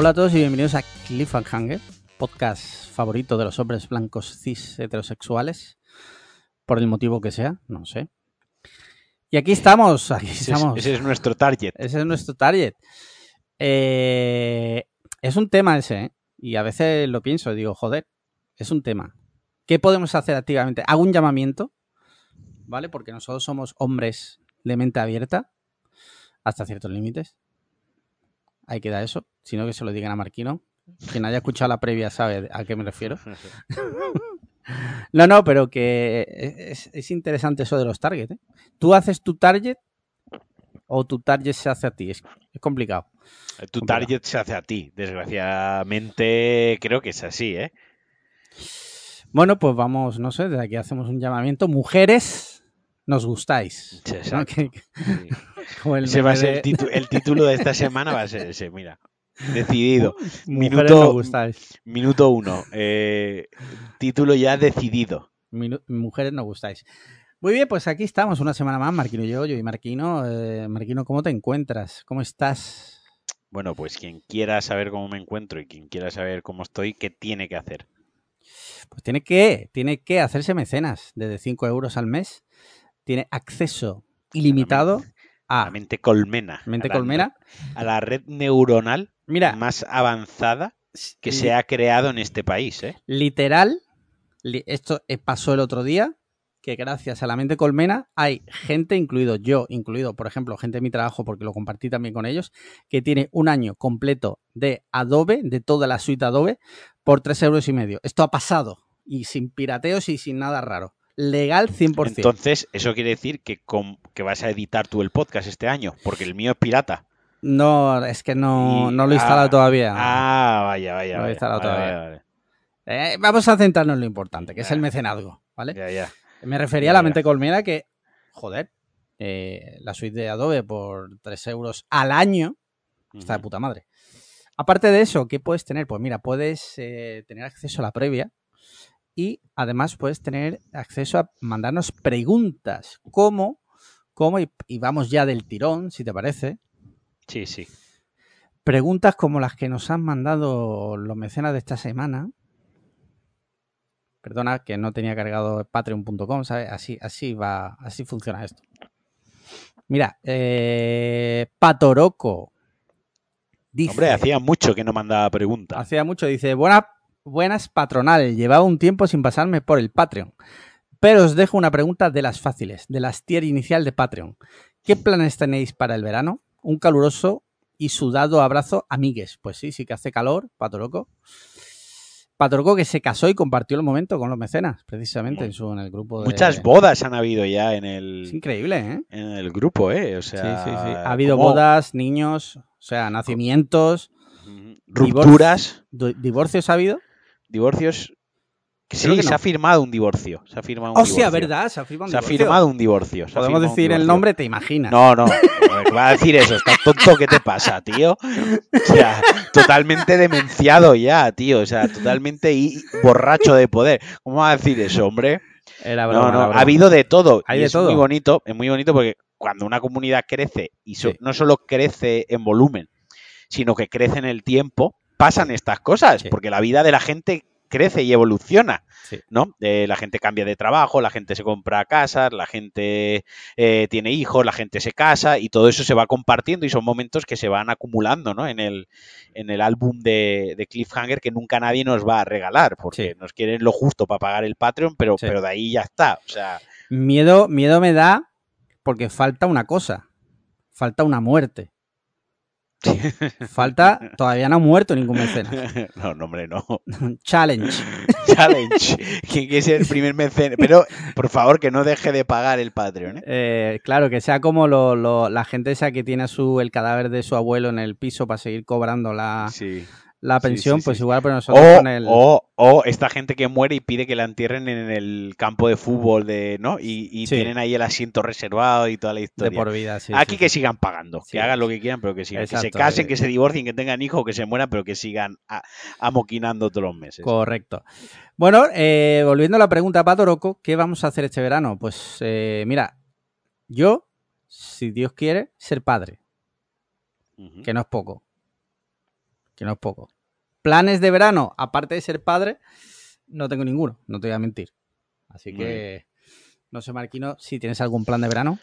Hola a todos y bienvenidos a Cliffhanger, podcast favorito de los hombres blancos cis heterosexuales, por el motivo que sea, no sé. Y aquí estamos, aquí Ese, estamos. es, ese es nuestro target. Ese es nuestro target. Eh, es un tema ese, ¿eh? Y a veces lo pienso, digo, joder, es un tema. ¿Qué podemos hacer activamente? Hago un llamamiento, ¿vale? Porque nosotros somos hombres de mente abierta hasta ciertos límites. Hay que dar eso, sino que se lo digan a Marquino. Quien haya escuchado la previa sabe a qué me refiero. No, no, pero que es, es interesante eso de los targets. ¿eh? ¿Tú haces tu target o tu target se hace a ti? Es, es complicado. Tu target se hace a ti. Desgraciadamente, creo que es así, ¿eh? Bueno, pues vamos, no sé, desde aquí hacemos un llamamiento. Mujeres, nos gustáis. Sí, ¿no? exacto. Que- que- Sí. como el Ese va a meme ser de, el, titu- el título de esta semana, va a ser ese, mira. Decidido. Minuto- gustáis. Minuto uno. eh, título ya decidido. Minu- Mujeres nos gustáis. Muy bien, pues aquí estamos una semana más, Marquino y yo, yo y Marquino. Eh, Marquino, ¿cómo te encuentras? ¿Cómo estás? Bueno, pues quien quiera saber cómo me encuentro y quien quiera saber cómo estoy, ¿qué tiene que hacer? Pues tiene que, tiene que hacerse mecenas desde 5 euros al mes. Tiene acceso ilimitado A la mente colmena. Mente a la- Colmena. A la red neuronal Mira, más avanzada que se ha creado en este país, ¿eh? literal, li- esto eh, pasó el otro día, que gracias a la mente colmena hay gente, incluido yo, incluido, por ejemplo, gente de mi trabajo, porque lo compartí también con ellos, que tiene un año completo de Adobe, de toda la suite Adobe, por 3 euros y medio. Esto ha pasado, y sin pirateos y sin nada raro. Legal 100%. Entonces, eso quiere decir que, vas a editar tú el podcast este año, porque el mío es pirata. no, es que no, Y- no lo he instalado ah, todavía. Ah, vaya, vaya. No lo he instalado todavía. Eh, vamos a centrarnos en lo importante, que es el mecenazgo, ¿vale? Ya, ya. Me refería Ya, a la mente colmena que, joder, eh, la suite de Adobe por 3 euros al año está de puta madre. Aparte de eso, ¿qué puedes tener? Pues mira, puedes eh, tener acceso a la previa y además puedes tener acceso a mandarnos preguntas. ¿Cómo? ¿Cómo? Y, y vamos ya del tirón, si te parece. Sí, sí. Preguntas como las que nos han mandado los mecenas de esta semana. Perdona que no tenía cargado patreon.com, ¿sabes? Así, así va, así funciona esto. Mira, eh, Patoroco dice, Hombre, hacía mucho que no mandaba preguntas. hacía mucho, dice, Buena, buenas patronal, llevaba un tiempo sin pasarme por el Patreon, pero os dejo una pregunta de las fáciles, de las tier inicial de Patreon. ¿Qué planes tenéis para el verano? Un caluroso y sudado abrazo, amigues. Pues sí, sí que hace calor, Patoroco. Patoroco que se casó y compartió el momento con los mecenas, precisamente en, su, en el grupo de... Muchas bodas han habido ya en Es el, increíble, ¿eh? en el grupo, ¿eh? O Sí, sea, sí, sí. Ha habido ¿cómo? bodas, niños, o sea, nacimientos. Rupturas, divorcios ha habido. Divorcios. Sí, no. se ha firmado un divorcio. Se ha firmado un Oh, sí, divorcio. es verdad, se ha firmado un Se ha divorcio. firmado un divorcio. se Podemos decir el divorcio. nombre, te imaginas. No, no. ¿Qué va a decir eso? ¿Estás tonto? ¿Qué te pasa, tío? O sea, totalmente demenciado ya, tío. O sea, totalmente borracho de poder. ¿Cómo va a decir eso, hombre? Era broma, No, no. broma. Ha habido de todo. Hay y de es todo. muy bonito. Es muy bonito porque cuando una comunidad crece, y so- Sí. no solo crece en volumen, sino que crece en el tiempo, pasan estas cosas. Sí. Porque la vida de la gente crece y evoluciona. Sí. ¿no? Eh, la gente cambia de trabajo, la gente se compra casas, la gente eh, tiene hijos, la gente se casa y todo eso se va compartiendo y son momentos que se van acumulando, ¿no? En el, en el álbum de, de Cliffhanger que nunca nadie nos va a regalar porque Sí. nos quieren lo justo para pagar el Patreon, pero, Sí. pero de ahí ya está. O sea, Miedo, miedo me da porque falta una cosa. Falta una muerte. Falta, todavía no ha muerto ningún mecenas. no, no, hombre, no. Challenge. Challenge. ¿Quién quiere ser el primer mecenas? Pero, por favor, que no deje de pagar el Patreon, ¿eh? Eh, claro, que sea como lo- lo- la gente esa que tiene su, el cadáver de su abuelo en el piso para seguir cobrando la, Sí. La pensión, sí, pues sí. igual, pero nosotros O, con el... o, o esta gente que muere y pide que la entierren en el campo de fútbol de, ¿no? Y, tienen ahí el asiento reservado y toda la de historia. por vida, sí. Aquí que sigan pagando, que hagan lo que quieran, pero que sigan. que se casen, eh. que se divorcien, que tengan hijos, que se mueran, pero que sigan amoquinando todos los meses. Correcto. Bueno, eh, volviendo a la pregunta, Pato Roco, ¿qué vamos a hacer este verano? Pues eh, mira, yo, si Dios quiere, ser padre, que no es poco. Que no es poco. Planes de verano, aparte de ser padre, no tengo ninguno, no te voy a mentir. Así que, no sé, Marquino, si tienes algún plan de verano.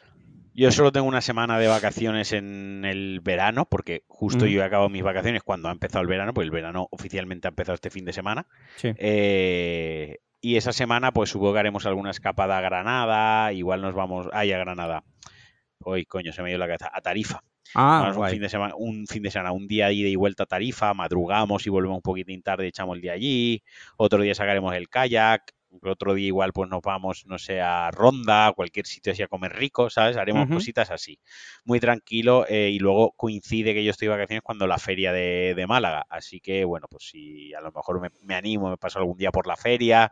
Yo solo tengo una semana de vacaciones en el verano, porque justo yo he acabado mis vacaciones cuando ha empezado el verano, pues el verano oficialmente ha empezado este fin de semana. Sí. Eh, y esa semana, pues supongo que haremos alguna escapada a Granada, igual nos vamos, ay, a Granada. Hoy, coño, se me dio la cabeza, a Tarifa. Ah, Vamos un fin de semana, un fin de semana, un día de ida y vuelta a Tarifa, madrugamos y volvemos un poquitín tarde, echamos el día allí, otro día sacaremos el kayak, otro día igual pues nos vamos, no sé, a Ronda, a cualquier sitio así a comer rico, ¿sabes? Haremos cositas así, muy tranquilo eh, y luego coincide que yo estoy de vacaciones cuando la feria de, de Málaga, así que bueno, pues si a lo mejor me, me animo, me paso algún día por la feria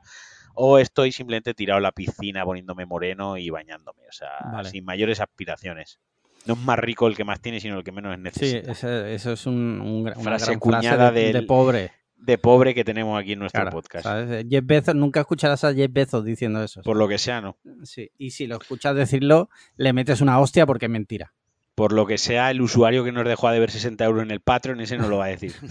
o estoy simplemente tirado en la piscina poniéndome moreno y bañándome, o sea, Vale. sin mayores aspiraciones. No es más rico el que más tiene, sino el que menos Sí, necesita. eso, eso es un, una Frase gran cuñada frase de, pobre. De pobre que tenemos aquí en nuestro Claro, podcast. ¿sabes? Jeff Bezos, nunca escucharás a Jeff Bezos diciendo eso. Por lo que sea, no. Sí, y si lo escuchas decirlo, le metes una hostia porque es mentira. Por lo que sea, el usuario que nos dejó a deber 60 euros en el Patreon, ese no lo va a decir.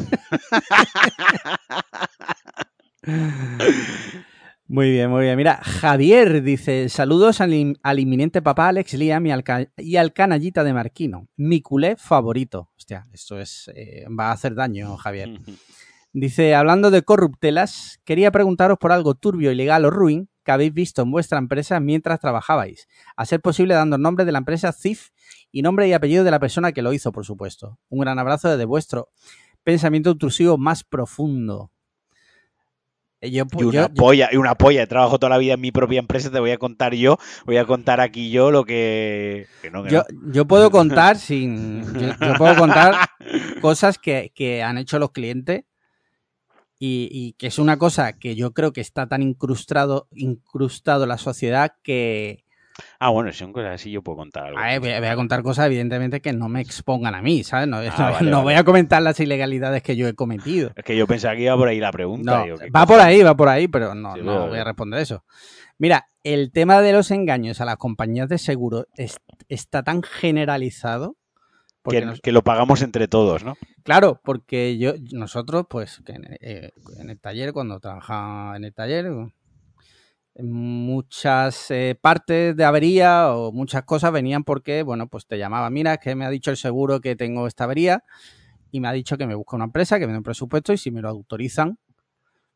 Muy bien, muy bien. Mira, Javier dice: Saludos al, in- al inminente papá Alex Liam y al, ca- y al canallita de Marquino. Mi culé favorito. Hostia, esto es. eh, va a hacer daño, Javier. Dice, hablando de corruptelas, quería preguntaros por algo turbio, ilegal o ruin que habéis visto en vuestra empresa mientras trabajabais. A ser posible dando nombre de la empresa CIF y nombre y apellido de la persona que lo hizo, por supuesto. Un gran abrazo desde vuestro pensamiento intrusivo más profundo. Eh, Yo, Y una yo- yo- polla, y una polla. Trabajo toda la vida en mi propia empresa, te voy a contar yo, voy a contar aquí yo lo que... que no, que yo- no. yo puedo contar sin. Yo, puedo contar cosas que, que han hecho los clientes y, y que es una cosa que yo creo que está tan incrustado, incrustado en la sociedad que Ah, bueno, si son cosas así, yo puedo contar algo. a ver, voy, a, voy a contar cosas evidentemente que no me expongan a mí, ¿sabes? No, Ah, vale, no vale. voy a comentar las ilegalidades que yo he cometido. Es que yo pensaba que iba por ahí la pregunta. No, digo, ¿qué va por ahí, va por ahí, pero no, Sí, no vale, voy a responder eso. Mira, el tema de los engaños a las compañías de seguro es- está tan generalizado. Que, nos- que lo pagamos entre todos, ¿no? Claro, porque yo, nosotros, pues, en, eh, en el taller, cuando trabajaba en el taller, muchas eh, partes de avería o muchas cosas venían porque, bueno, pues te llamaba, mira, es que me ha dicho el seguro que tengo esta avería y me ha dicho que me busca una empresa, que me dé un presupuesto y si me lo autorizan,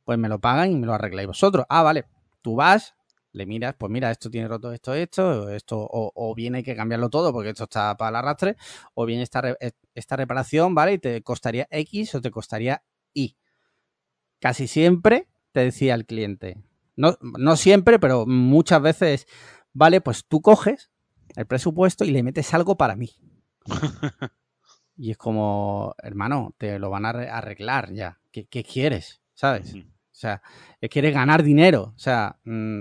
pues me lo pagan y me lo arregláis vosotros. Ah, vale, tú vas, le miras, pues mira, esto tiene roto esto, esto, esto, o, bien hay que cambiarlo todo porque esto está para el arrastre, o bien esta, esta reparación, ¿vale? Y te costaría X o te costaría Y. Casi siempre te decía el cliente, no, no siempre, pero muchas veces, vale, pues tú coges el presupuesto y le metes algo para mí. y es como, hermano, te lo van a arre- arreglar ya. ¿Qué, qué quieres? ¿Sabes? O sea, eh, quiere ganar dinero. O sea, mm,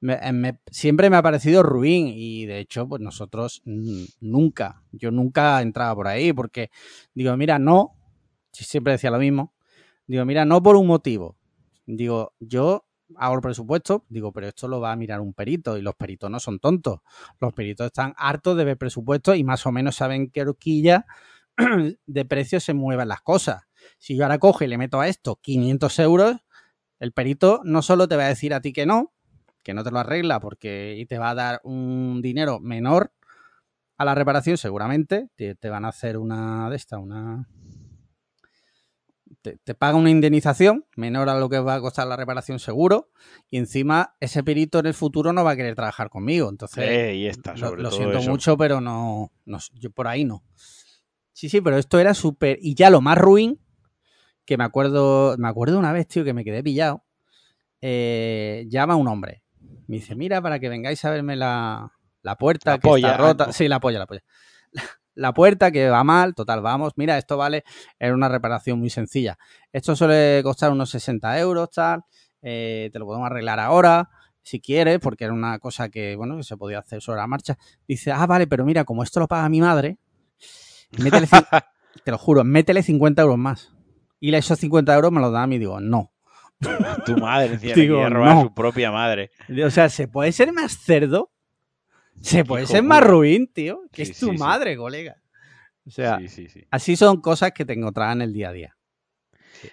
me- eh, me- siempre me ha parecido ruin y de hecho, pues nosotros nunca, yo nunca entraba por ahí porque digo, mira, no, si siempre decía lo mismo, digo, mira, no por un motivo. Digo, yo hago el presupuesto, digo, pero esto lo va a mirar un perito y los peritos no son tontos. Los peritos están hartos de ver presupuestos y más o menos saben qué horquilla de precio se mueven las cosas. Si yo ahora cojo y le meto a esto 500 euros, el perito no solo te va a decir a ti que no, que no te lo arregla porque y te va a dar un dinero menor a la reparación, seguramente. Te, te van a hacer una de esta, una. Te, te paga una indemnización menor a lo que va a costar la reparación, seguro. Y encima, ese perito en el futuro no va a querer trabajar conmigo. Entonces, Eh, y lo, sobre lo todo siento eso. mucho, pero no, no. Yo por ahí no. Sí, sí, pero esto era súper. Y ya lo más ruin, que me acuerdo. Me acuerdo una vez, tío, que me quedé pillado. eh, llama un hombre. Me dice, mira, para que vengáis a verme la, la puerta La que polla, está rota. ah, no. Sí, la polla, la polla. La puerta que va mal, total, vamos. Mira, esto vale, era una reparación muy sencilla. Esto suele costar unos 60 euros, tal. eh, te lo podemos arreglar ahora, si quieres, porque era una cosa que, bueno, que se podía hacer sobre la marcha. Dice, ah, vale, pero mira, como esto lo paga mi madre, métele te lo juro, métele 50 euros más. Y esos 50 euros me los da a mí y digo, no. Tu madre encima Digo, robar no. a su propia madre. O sea, ¿se puede ser más cerdo? ¿Se puede Hijo ser más puta. ruin, tío? Que Sí, es tu sí, sí. madre, colega. O sea, sí, sí, sí. así son cosas que te encontrarás en el día a día.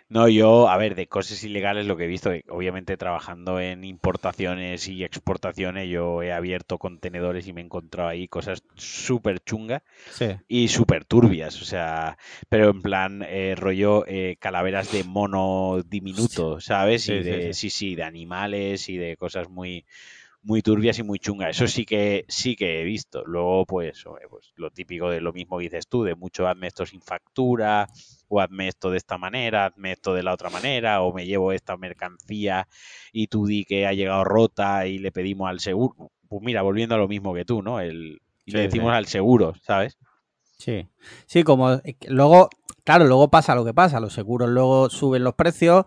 No, yo, a ver, de cosas ilegales lo que he visto, eh, obviamente trabajando en importaciones y exportaciones, yo he abierto contenedores y me he encontrado ahí cosas súper chungas Sí. y súper turbias, o sea, pero en plan eh, rollo eh, calaveras de mono diminuto, ¿sabes? Sí, y sí, de, sí. sí, sí, de animales y de cosas muy muy turbias y muy chungas. Eso sí que sí que he visto. Luego, pues, pues lo típico de lo mismo que dices tú, de mucho hazme esto sin factura, o hazme esto de esta manera, hazme esto de la otra manera, o me llevo esta mercancía y tú di que ha llegado rota y le pedimos al seguro. Pues mira, volviendo a lo mismo que tú, ¿no? El, y le decimos sí. al seguro, ¿sabes? Sí, sí, como eh, luego, claro, luego pasa lo que pasa, los seguros luego suben los precios,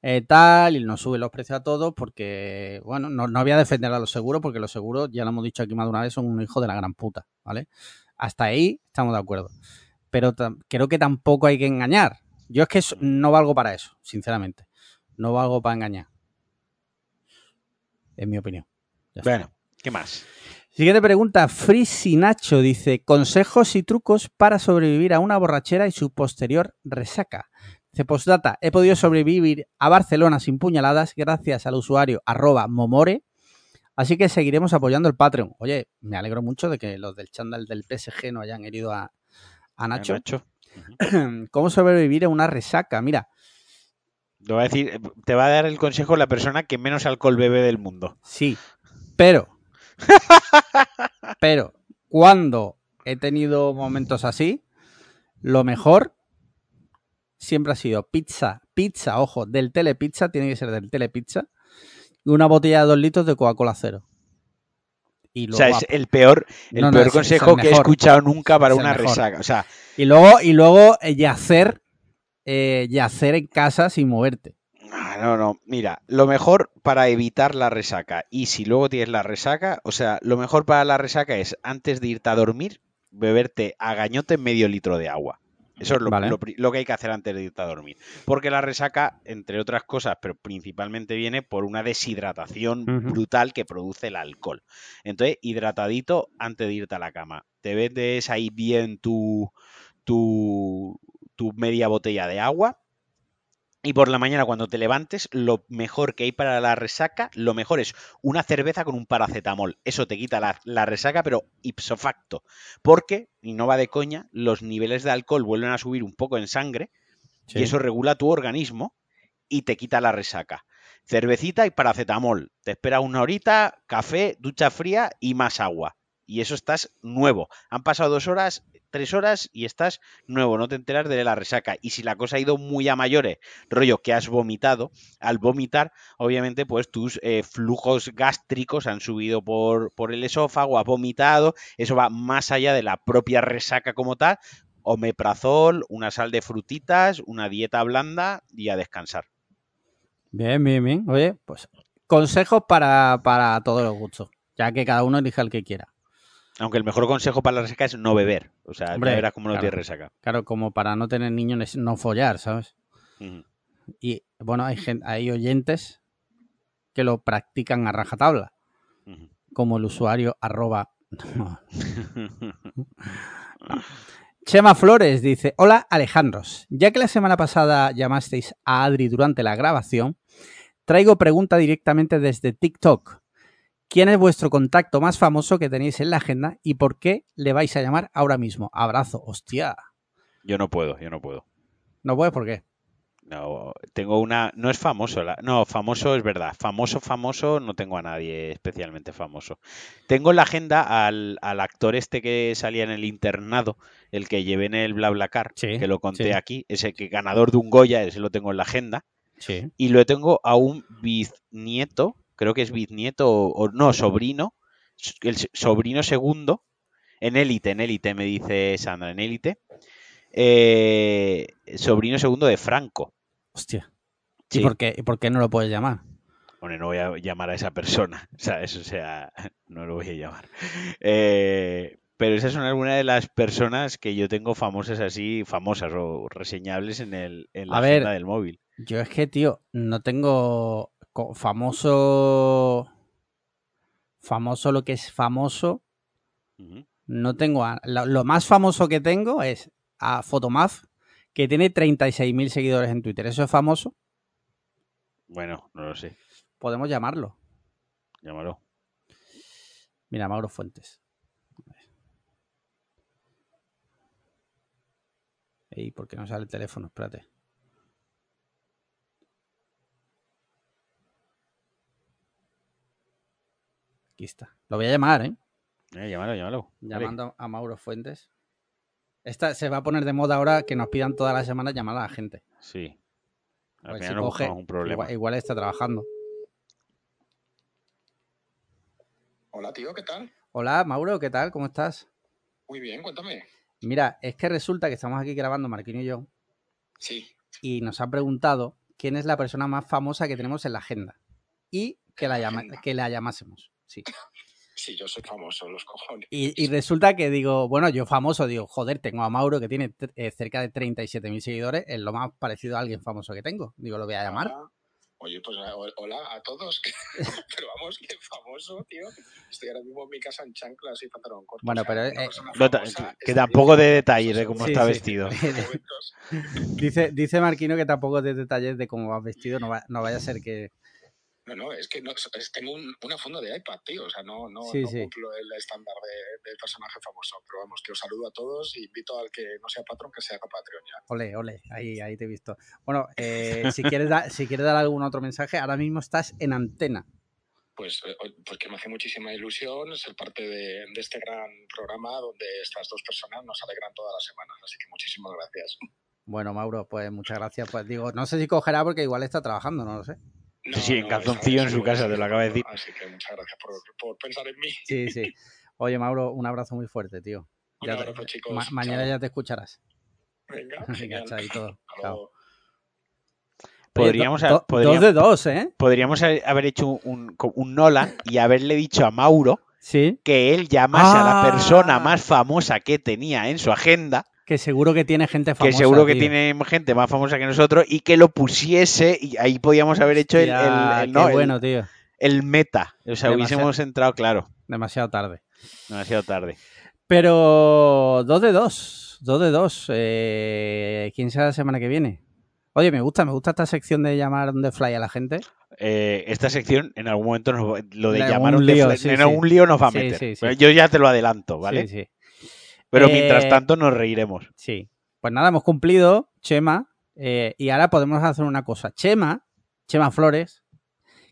eh, tal, y nos suben los precios a todos porque, bueno, no, no voy a defender a los seguros porque los seguros, ya lo hemos dicho aquí más de una vez, son un hijo de la gran puta, ¿vale? Hasta ahí estamos de acuerdo. Pero creo que tampoco hay que engañar. Yo es que no valgo para eso, sinceramente. No valgo para engañar. En mi opinión. Ya está. Bueno, ¿qué más? Siguiente pregunta, Frisi Nacho dice, consejos y trucos para sobrevivir a una borrachera y su posterior resaca. Dice, postdata, he podido sobrevivir a Barcelona sin puñaladas gracias al usuario arroba momore, así que seguiremos apoyando el Patreon. Oye, me alegro mucho de que los del chándal del PSG no hayan herido a, a Nacho. ¿Cómo sobrevivir a una resaca? Mira, Te va a decir, te va a dar el consejo la persona que menos alcohol bebe del mundo. sí, pero, pero, cuando he tenido momentos así, lo mejor siempre ha sido pizza, pizza, ojo, del telepizza, tiene que ser del telepizza, y una botella de dos litros de Coca-Cola cero. Y O sea, es el peor, el No, no, peor es- es el consejo que he escuchado nunca para Es una mejor. resaca. O sea, y luego, y luego eh, yacer, eh, yacer en casa sin moverte. No, no, mira, lo mejor para evitar la resaca y si luego tienes la resaca, o sea, lo mejor para la resaca es antes de irte a dormir, beberte a gañote medio litro de agua. Eso es lo, Vale. lo pri- lo que hay que hacer antes de irte a dormir. Porque la resaca, entre otras cosas, pero principalmente viene por una deshidratación brutal que produce el alcohol. Entonces, hidratadito antes de irte a la cama. Te vendes ahí bien tu, tu, tu media botella de agua. Y por la mañana cuando te levantes, lo mejor que hay para la resaca, lo mejor es una cerveza con un paracetamol. Eso te quita la, la resaca, pero ipso facto. Porque, y no va de coña, los niveles de alcohol vuelven a subir un poco en sangre Sí. y eso regula tu organismo y te quita la resaca. Cervecita y paracetamol. Te espera una horita, café, ducha fría y más agua. Y eso estás nuevo. Han pasado dos horas, tres horas y estás nuevo. No te enteras de la resaca. Y si la cosa ha ido muy a mayores, rollo que has vomitado, al vomitar, obviamente, pues tus eh, flujos gástricos han subido por, por el esófago, has vomitado. Eso va más allá de la propia resaca como tal. Omeprazol, una sal de frutitas, una dieta blanda y a descansar. Bien, bien, bien. Oye, pues consejos para, para todos los gustos, ya que cada uno elija el que quiera. Aunque el mejor consejo para la resaca es no beber. O sea, Hombre, ya verás cómo no claro. tienes resaca. Claro, como para no tener niños, es no follar, ¿sabes? Y bueno, hay, gen- hay oyentes que lo practican a rajatabla, como el usuario arroba. Chema Flores dice, hola Alejandros, ya que la semana pasada llamasteis a Adri durante la grabación, traigo pregunta directamente desde TikTok. ¿Quién es vuestro contacto más famoso que tenéis en la agenda y por qué le vais a llamar ahora mismo? Abrazo, hostia. Yo no puedo, yo no puedo. No puedes, ¿por qué? No, tengo una. No es famoso. la- no, famoso es verdad. Famoso, famoso, no tengo a nadie especialmente famoso. Tengo en la agenda al, al actor este que salía en el internado, el que llevé en el BlaBlaCar, Sí, que lo conté sí. aquí, ese que ganador de un Goya, ese lo tengo en la agenda. Sí. Y lo tengo a un bisnieto, creo que es bisnieto o, o no, sobrino, el sobrino segundo, en élite, en élite, me dice Sandra, en élite. eh, sobrino segundo de Franco. Hostia. Sí. ¿Y, por qué, ¿Y por qué no lo puedes llamar? Bueno, no voy a llamar a esa persona, ¿sabes? O sea, no lo voy a llamar. Eh, pero esas son algunas de las personas que yo tengo famosas así, famosas o reseñables en, el, en la A ver. del móvil. Yo es que, tío, no tengo famoso. Famoso lo que es famoso. No tengo. a- lo, lo más famoso que tengo es a Photomath, que tiene 36.000 seguidores en Twitter. ¿Eso es famoso? Bueno, no lo sé. Podemos llamarlo. Llámalo. Mira, Mauro Fuentes. Ey, ¿por qué no sale el teléfono? Espérate. Lo voy a llamar, ¿eh? Eh, llámalo, llámalo. Vale. Llamando a Mauro Fuentes. Esta se va a poner de moda ahora que nos pidan todas las semanas llamar a la gente. Sí. A Al ver final si nos coge. un problema. Igual, igual está trabajando. Hola, tío, ¿qué tal? Hola, Mauro, ¿qué tal? ¿Cómo estás? Muy bien, cuéntame. Mira, es que resulta que estamos aquí grabando Marquino y yo Sí. y nos ha preguntado quién es la persona más famosa que tenemos en la agenda y que la, llama- Agenda. que la llamásemos. Sí. Sí, yo soy famoso, los cojones. Y, y resulta que digo, bueno, yo famoso, digo, joder, tengo a Mauro que tiene eh, cerca de 37.000 seguidores, es lo más parecido a alguien famoso que tengo. Digo, lo voy a llamar. Hola. Oye, pues ho- hola a todos. pero vamos, qué famoso, tío. Estoy ahora mismo en mi casa en chanclas y pantalón corto. Bueno, O sea, pero, eh, No que tampoco de detalles de cómo Sí, está sí. vestido. momentos. Dice, dice Marquino que tampoco de detalles de cómo vas vestido, no, va- no vaya a ser que... No, no, es que no, es- tengo un- una funda de iPad, tío. O sea, no, no, Sí, no sí. cumplo el estándar de, de personaje famoso. Pero vamos, que os saludo a todos y invito al que no sea patrón que se haga Patreon ya. Ole, ole, ahí, ahí te he visto. Bueno, eh, si, quieres da- si quieres dar algún otro mensaje, ahora mismo estás en antena. Pues, eh, pues que me hace muchísima ilusión ser parte de, de este gran programa donde estas dos personas nos alegran todas las semanas. Así que muchísimas gracias. Bueno, Mauro, pues muchas gracias. Pues digo, no sé si cogerá porque igual está trabajando, no lo sé. Sí, sí, en calzoncillo en su casa, te lo acaba de decir. Así que muchas gracias por, por pensar en mí. Sí, sí. Oye, Mauro, un abrazo muy fuerte, tío. Un Ya te- abrazo, chicos. ma- mañana Chao. ya te escucharás. Venga, Venga, chaito. Hasta Chao. Oye, Podríamos, do- ha- do- podríamos, Dos de dos, ¿eh? podríamos ha- haber hecho un, un Nolan y haberle dicho a Mauro Sí, que él llamase a la Ah. persona más famosa que tenía en su agenda, que seguro que tiene gente famosa. que seguro que tío. tiene gente más famosa que nosotros, y que lo pusiese, y ahí podíamos haber hecho el, el- el- qué no, el- bueno, tío. el meta. O sea, Demasiado. hubiésemos entrado, claro, Demasiado tarde. demasiado tarde. Pero dos de dos. Dos de dos. Eh, ¿Quién será la semana que viene? Oye, me gusta, me gusta esta sección de llamar the fly a la gente. Eh, esta sección en algún momento nos lo de llamar un de lío, fla- sí, en sí. algún lío nos va a meter. sí, sí. Pero Yo ya te lo adelanto, ¿vale? Sí, sí. Pero Eh, mientras tanto nos reiremos. Sí. Pues nada, hemos cumplido, Chema. eh, y ahora podemos hacer una cosa. Chema, Chema Flores,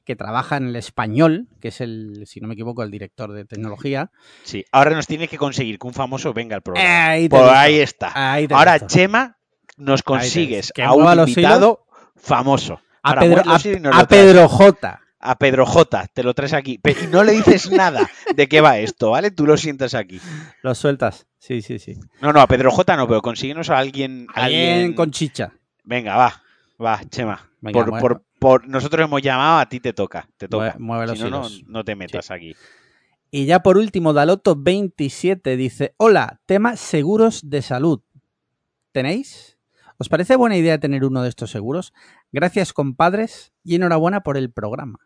que trabaja en el español, que es el, si no me equivoco, el director de tecnología. Sí, ahora nos tienes que conseguir que un famoso venga al programa. Ahí te Pues ahí está. Ahí Ahora, visto. Chema, nos consigues Que a un invitado famoso. a Ahora, Pedro, a- a. Pedro J. A Pedro J, te lo traes aquí. Pe- Y no le dices nada de qué va esto, ¿vale? Tú lo sientas aquí. Lo sueltas. Sí, sí, sí. No, no, a Pedro J no, pero consíguenos a alguien. Alguien alguien... con chicha. Venga, va. Va, Chema. Venga, por, por- por- Nosotros hemos llamado, a ti te toca. Te toca. Mueve- si no, no, no te metas aquí. Y ya por último, Daloto27 dice: Hola, tema seguros de salud. ¿Tenéis? ¿Os parece buena idea tener uno de estos seguros? Gracias, compadres, y enhorabuena por el programa.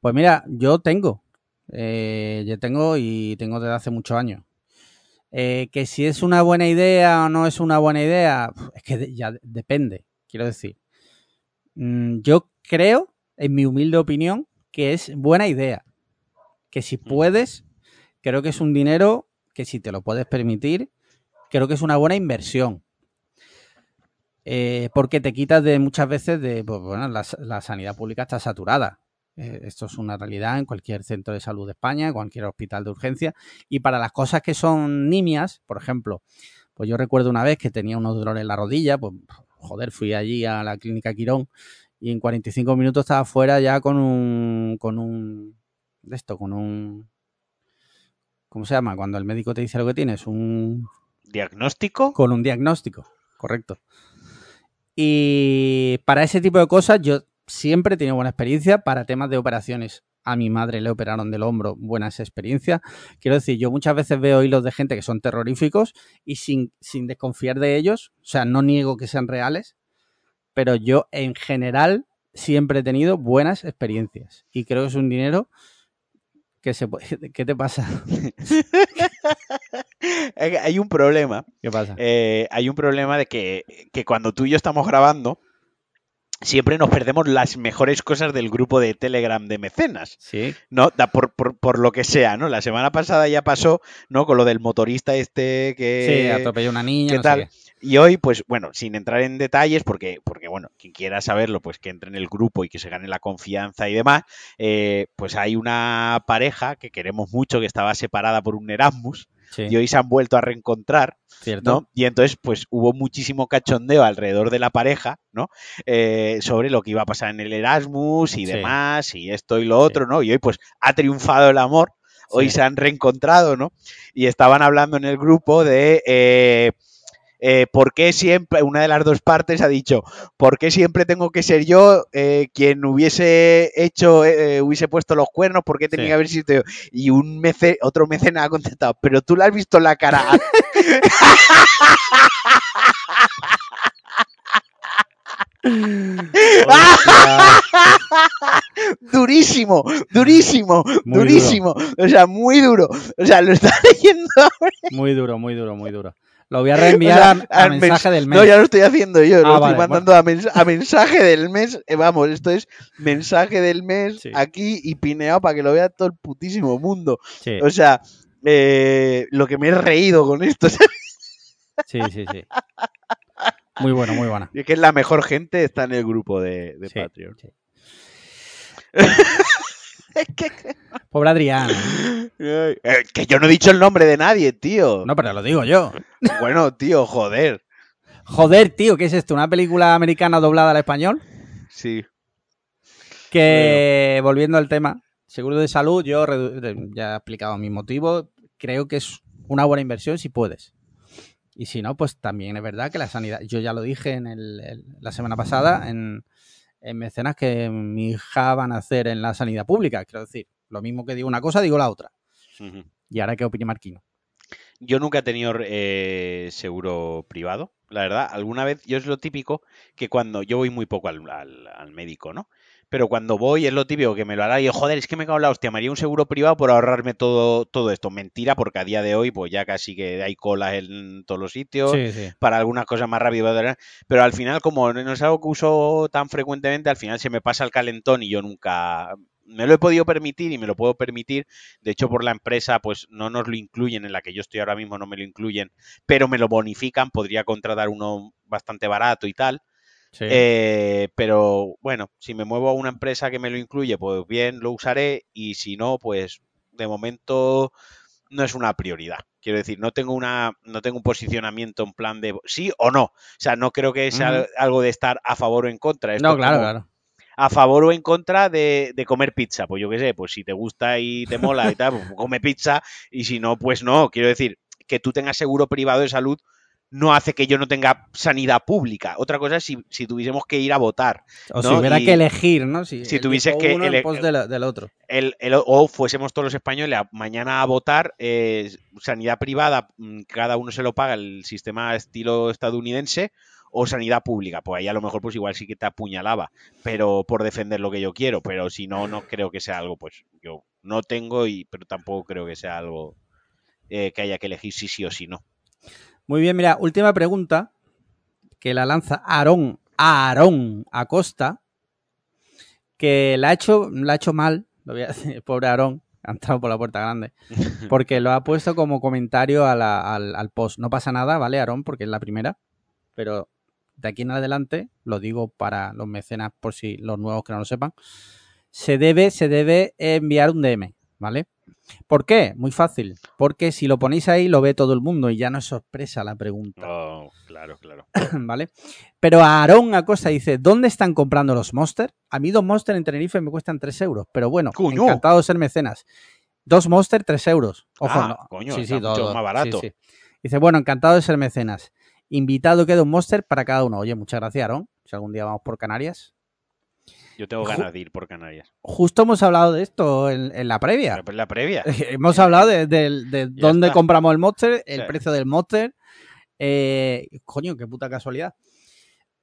Pues mira, yo tengo. Eh, yo tengo y tengo desde hace muchos años. Eh, que si es una buena idea o no es una buena idea, es que ya de- depende, quiero decir. Mm, yo creo, en mi humilde opinión, que es buena idea. Que si puedes, creo que es un dinero que si te lo puedes permitir, creo que es una buena inversión. Eh, porque te quitas de muchas veces de, pues, bueno, la, la sanidad pública está saturada. Eh, esto es una realidad en cualquier centro de salud de España, cualquier hospital de urgencia. Y para las cosas que son nimias, por ejemplo, pues yo recuerdo una vez que tenía unos dolores en la rodilla, pues joder, fui allí a la clínica Quirón y en 45 minutos estaba fuera ya con un, con un, de esto, con un, ¿cómo se llama? Cuando el médico te dice lo que tienes, un, ¿Diagnóstico? con un diagnóstico, correcto. Y para ese tipo de cosas yo siempre he tenido buena experiencia para temas de operaciones. A mi madre le operaron del hombro, buenas experiencias. Quiero decir, yo muchas veces veo hilos de gente que son terroríficos y sin, sin desconfiar de ellos, o sea, no niego que sean reales, pero yo en general siempre he tenido buenas experiencias y creo que es un dinero que se puede... ¿Qué te pasa? Hay hay un problema. ¿Qué pasa? eh, hay un problema de que, que cuando tú y yo estamos grabando, siempre nos perdemos las mejores cosas del grupo de Telegram de mecenas. Sí. ¿no? Da por, por, por lo que sea, ¿no? La semana pasada ya pasó, ¿no? Con lo del motorista este que... Sí, atropelló una niña. ¿qué no sé tal? qué. Y hoy, pues bueno, sin entrar en detalles, porque, bueno, quien quiera saberlo, pues que entre en el grupo y que se gane la confianza y demás, eh, pues hay una pareja que queremos mucho, que estaba separada por un Erasmus, Sí, y hoy se han vuelto a reencontrar, cierto. ¿no? Y entonces, pues hubo muchísimo cachondeo alrededor de la pareja, ¿no? Eh, sobre lo que iba a pasar en el Erasmus y Sí. demás, y esto y lo otro, ¿no? Y hoy, pues, ha triunfado el amor, hoy se han reencontrado, ¿no? Y estaban hablando en el grupo de eh, eh, por qué siempre, una de las dos partes ha dicho, ¿por qué siempre tengo que ser yo eh, quien hubiese hecho, eh, hubiese puesto los cuernos? ¿Por qué tenía Sí. que haber sido yo? Y un mece, otro mecena ha contestado, pero tú le has visto la cara durísimo, durísimo, Muy durísimo. O sea, muy duro. O sea, lo está leyendo. Muy duro, muy duro, muy duro. Lo voy a reenviar O sea, a, mensaje mens- del mes. No, ya lo estoy haciendo yo. lo Ah, estoy mandando a, mens- a mensaje del mes. Eh, vamos, esto es mensaje del mes Sí. aquí y pineado para que lo vea todo el putísimo mundo. Sí, O sea, eh, lo que me he reído con esto. sí, sí, sí. Muy bueno, muy buena. es que es la mejor gente está en el grupo de, de Sí, Patreon. sí. Es que, Pobre Adrián. eh, que yo no he dicho el nombre de nadie, tío. No, pero lo digo yo. Bueno, tío, joder. Joder, tío, ¿qué es esto? ¿Una película americana doblada al español? Sí. Que, volviendo al tema, seguro de salud, yo ya he explicado mis motivos. Creo que es una buena inversión si puedes. Y si no, pues también es verdad que la sanidad. Yo ya lo dije en el- el- la semana pasada en mecenas que mi hija van a hacer en la sanidad pública. Quiero decir, lo mismo que digo una cosa, digo la otra. Y ahora, ¿qué opina Marquino? Yo nunca he tenido eh, seguro privado, la verdad. Alguna vez, yo es lo típico que cuando yo voy muy poco al, al- al médico, ¿no? Pero cuando voy es lo típico que me lo hará y yo, joder, es que me cago en la hostia, me haría un seguro privado por ahorrarme todo, todo esto. Mentira, porque a día de hoy, pues ya casi que hay colas en todos los sitios. Sí, sí. Para algunas cosas más rápido, pero al final, como no es algo que uso tan frecuentemente, al final se me pasa el calentón y yo nunca me lo he podido permitir y me lo puedo permitir. De hecho, por la empresa, pues no nos lo incluyen, en la que yo estoy ahora mismo no me lo incluyen, pero me lo bonifican, podría contratar uno bastante barato y tal. Sí. Eh, pero bueno, si me muevo a una empresa que me lo incluye, pues bien, lo usaré y si no, pues de momento no es una prioridad. Quiero decir, no tengo una, no tengo un posicionamiento en plan de sí o no. O sea, no creo que sea algo de estar a favor o en contra. Esto no, claro, claro. A favor o en contra de, de comer pizza. Pues yo qué sé, pues si te gusta y te mola y tal, pues come pizza. Y si no, pues no. Quiero decir, que tú tengas seguro privado de salud no hace que yo no tenga sanidad pública. Otra cosa es si, si tuviésemos que ir a votar. O si hubiera Y- que elegir, ¿no? Si, si tuvieses que uno del, del otro. el, el- o fuésemos todos los españoles a- mañana a votar eh, sanidad privada, mm, cada uno se lo paga el sistema estilo estadounidense o sanidad pública, pues ahí a lo mejor pues igual sí que te apuñalaba, pero por defender lo que yo quiero, pero si no, no creo que sea algo, pues yo no tengo y pero tampoco creo que sea algo eh, que haya que elegir sí sí o sí no. Muy bien, mira, última pregunta que la lanza Aarón, Aarón Acosta, que la ha hecho, la ha hecho mal, lo voy a decir, pobre Aarón, ha entrado por la puerta grande, porque lo ha puesto como comentario a la- al, al post. No pasa nada, ¿vale, Aarón? Porque es la primera, pero de aquí en adelante, lo digo para los mecenas por si los nuevos que no lo sepan, se debe, se debe enviar un DM, ¿vale? ¿Por qué? Muy fácil. Porque si lo ponéis ahí lo ve todo el mundo y ya no es sorpresa la pregunta. Oh, claro, claro. ¿vale? Pero Aarón Acosta dice, ¿dónde están comprando los Monster? A mí dos Monster en Tenerife me cuestan 3 euros, pero bueno, ¡Coño! encantado de ser mecenas. Dos Monster, 3 euros. Ojo, Ah, no. coño, sí, sí, mucho más barato. Sí. Dice, bueno, encantado de ser mecenas. Invitado queda un Monster para cada uno. Oye, muchas gracias, Aarón. Si algún día vamos por Canarias. Yo tengo ganas de ir por Canarias. Justo hemos hablado de esto en, en la previa. La, la previa. Hemos hablado de, de- dónde está. compramos el Monster, el Sí. precio del Monster. Eh, coño, qué puta casualidad.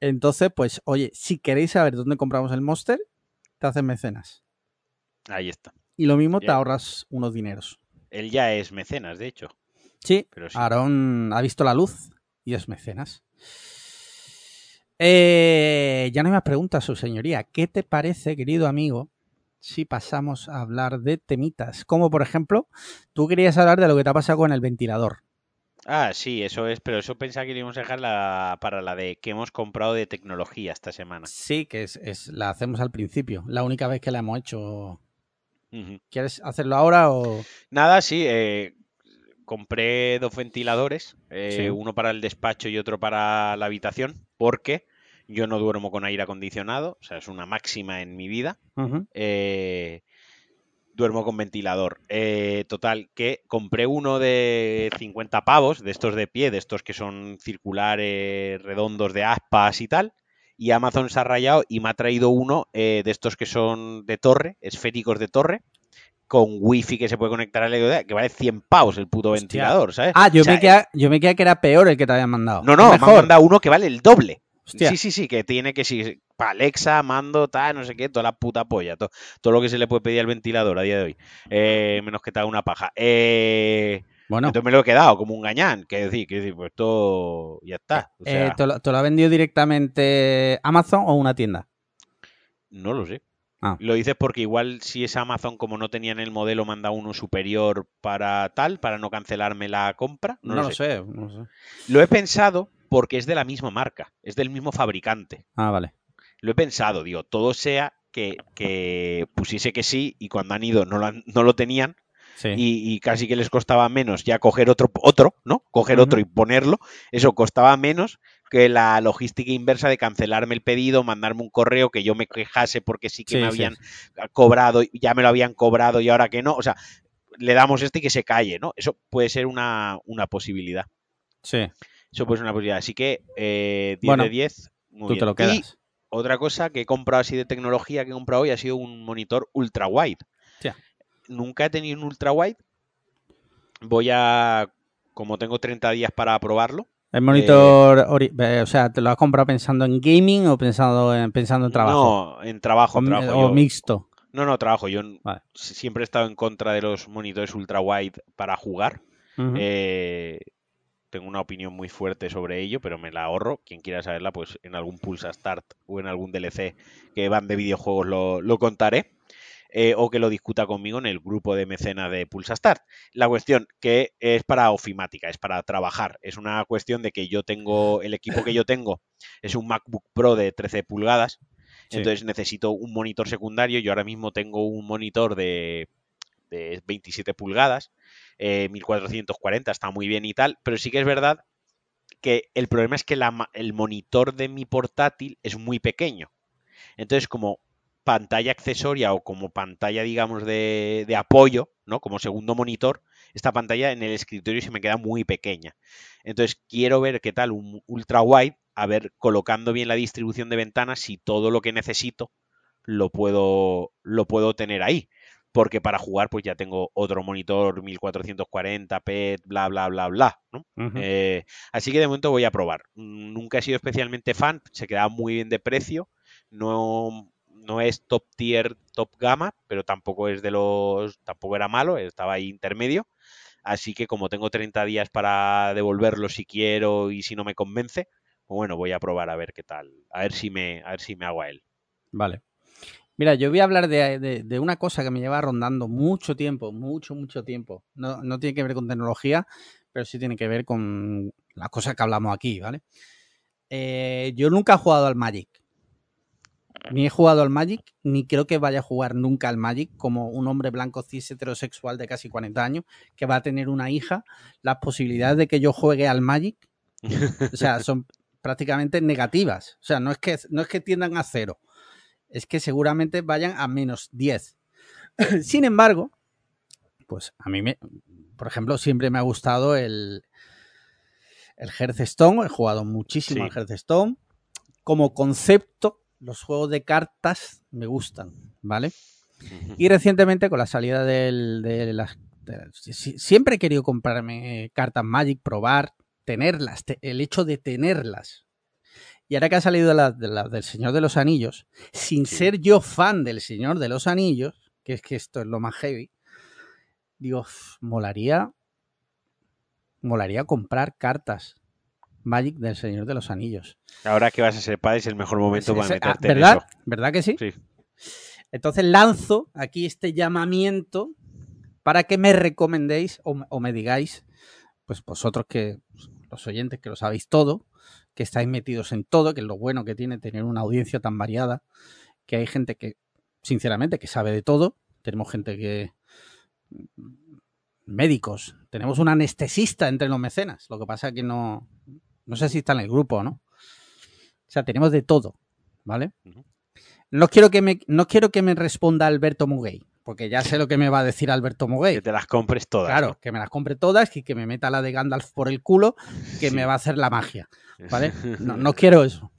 Entonces, pues, oye, si queréis saber dónde compramos el Monster, te hacen mecenas. Ahí está. Y lo mismo te ahorras unos dineros. Él ya es mecenas, de hecho. Sí, Pero sí. Aarón ha visto la luz y es mecenas. Eh, ya no hay más preguntas, su señoría. ¿Qué te parece, querido amigo, si pasamos a hablar de temitas? Como por ejemplo, tú querías hablar de lo que te ha pasado con el ventilador. Ah, sí, eso es, pero eso pensaba que íbamos a dejar la, para la de que hemos comprado de tecnología esta semana. Sí, que es, es- la hacemos al principio, la única vez que la hemos hecho. ¿Quieres hacerlo ahora o...? Nada, sí, eh, compré dos ventiladores, eh, Sí. uno para el despacho y otro para la habitación, porque yo no duermo con aire acondicionado, o sea, es una máxima en mi vida. Eh, duermo con ventilador. Eh, total, que compré uno de 50 pavos, de estos de pie, de estos que son circulares, redondos de aspas y tal. Y Amazon se ha rayado y me ha traído uno eh, de estos que son de torre, esféricos de torre, con wifi que se puede conectar al LEDO, que vale 100 pavos el puto Hostia. ventilador, ¿sabes? Ah, yo, O sea, me quedé, yo me quedé que era peor el que te habían mandado. No, no, me han mandado uno que vale el doble. Hostia. Sí, sí, sí, que tiene que para Alexa, mando, tal, no sé qué, toda la puta polla, to- todo, lo que se le puede pedir al ventilador a día de hoy, Eh, menos que te haga una paja. Eh, Bueno, Entonces me lo he quedado como un gañán, que decir, que decir, pues esto ya está. O eh, sea, ¿te, lo, te lo ha vendido directamente Amazon o una tienda? no lo sé. Ah. Lo dices porque igual si es Amazon, como no tenían el modelo, manda uno superior para tal, para no cancelarme la compra. No, lo, sé. sé. no lo sé. Lo he pensado porque es de la misma marca, es del mismo fabricante. Ah, vale. Lo he pensado, digo, todo sea que, que pusiese que sí y cuando han ido no lo, han- no lo tenían Sí. y, y casi que les costaba menos ya coger otro, otro ¿no? Coger otro y ponerlo. Eso costaba menos que la logística inversa de cancelarme el pedido, mandarme un correo que yo me quejase porque sí que Sí, me habían cobrado, ya me lo habían cobrado y ahora que no. O sea, le damos este y que se calle, ¿no? Eso puede ser una, una posibilidad. Sí, Eso puede ser una posibilidad. Así que eh, 10 Bueno, de 10. Muy tú bien. te lo Y quedas. otra cosa que he comprado así de tecnología que he comprado hoy ha sido un monitor ultra wide. Nunca he tenido un ultra wide. Voy a, como tengo 30 días para probarlo. El monitor, ori- eh, o sea, ¿te lo has comprado pensando en gaming o pensando en, pensando en trabajo? No, en trabajo. o, trabajo. o Yo- mixto. no, no, trabajo. Yo Vale. siempre he estado en contra de los monitores ultra wide para jugar. Eh, tengo una opinión muy fuerte sobre ello, pero me la ahorro. Quien quiera saberla, pues en algún Pulsa Start o en algún DLC que van de videojuegos lo, lo contaré. Eh, o que lo discuta conmigo en el grupo de mecenas de Pulsa Start. La cuestión que es para ofimática, es para trabajar. Es una cuestión de que yo tengo, el equipo que yo tengo es un MacBook Pro de 13 pulgadas. Sí. Entonces necesito un monitor secundario. Yo ahora mismo tengo un monitor de, de 27 pulgadas, eh, 1440, está muy bien y tal, pero sí que es verdad que el problema es que la el monitor de mi portátil es muy pequeño. Entonces, como pantalla accesoria o como pantalla, digamos, de, de apoyo, ¿no? Como segundo monitor, esta pantalla en el escritorio se me queda muy pequeña. Entonces, quiero ver qué tal un ultra wide, a ver, colocando bien la distribución de ventanas, si todo lo que necesito lo puedo, lo puedo tener ahí. Porque para jugar, pues ya tengo otro monitor 1440, PET, bla, bla, bla, bla. Eh, así que de momento voy a probar. Mm, Nunca he sido especialmente fan, se quedaba muy bien de precio. No, no es top tier, top gama, pero tampoco es de los. tampoco era malo, estaba ahí intermedio. Así que como tengo 30 días para devolverlo si quiero y si no me convence, pues bueno, voy a probar a ver qué tal. A ver si me, a ver si me hago a él. Vale. Mira, yo voy a hablar de, de- una cosa que me lleva rondando mucho tiempo, mucho, mucho tiempo. No, no tiene que ver con tecnología, pero sí tiene que ver con las cosas que hablamos aquí, ¿vale? Eh, yo nunca he jugado al Magic. Ni he jugado al Magic, ni creo que vaya a jugar nunca al Magic como un hombre blanco cis heterosexual de casi 40 años que va a tener una hija. Las posibilidades de que yo juegue al Magic, o sea, son prácticamente negativas. O sea, no es que, no es que tiendan a cero es que seguramente vayan a menos 10. Sin embargo, pues a mí me, por ejemplo, siempre me ha gustado el, el Hearthstone, he jugado muchísimo Sí. al Hearthstone. Como concepto, los juegos de cartas me gustan, ¿vale? Y recientemente con la salida del, de las... de- siempre he querido comprarme cartas Magic, probar, tenerlas, te- el hecho de tenerlas. Y ahora que ha salido la- de la- del Señor de los Anillos, sin Sí. ser yo fan del Señor de los Anillos, que es que esto es lo más heavy, digo, "Uf, molaría molaría comprar cartas Magic del Señor de los Anillos. Ahora que vas a ser padre es el mejor momento para sí, ah, meterte ¿Verdad? en eso. ¿Verdad que sí? Sí. Entonces lanzo aquí este llamamiento para que me recomendéis o, me- o me digáis, pues vosotros que los oyentes que lo sabéis todo, que estáis metidos en todo, que es lo bueno que tiene tener una audiencia tan variada, que hay gente que, sinceramente, que sabe de todo. Tenemos gente que médicos, tenemos un anestesista entre los mecenas. Lo que pasa que no, no sé si está en el grupo o no. O sea, tenemos de todo, ¿vale? No quiero que me, no quiero que me responda Alberto Muguey, porque ya sé lo que me va a decir Alberto Muguey. Que te las compres todas. Claro, que me las compre todas y que me meta la de Gandalf por el culo, que Sí. me va a hacer la magia, ¿vale? No, no quiero eso.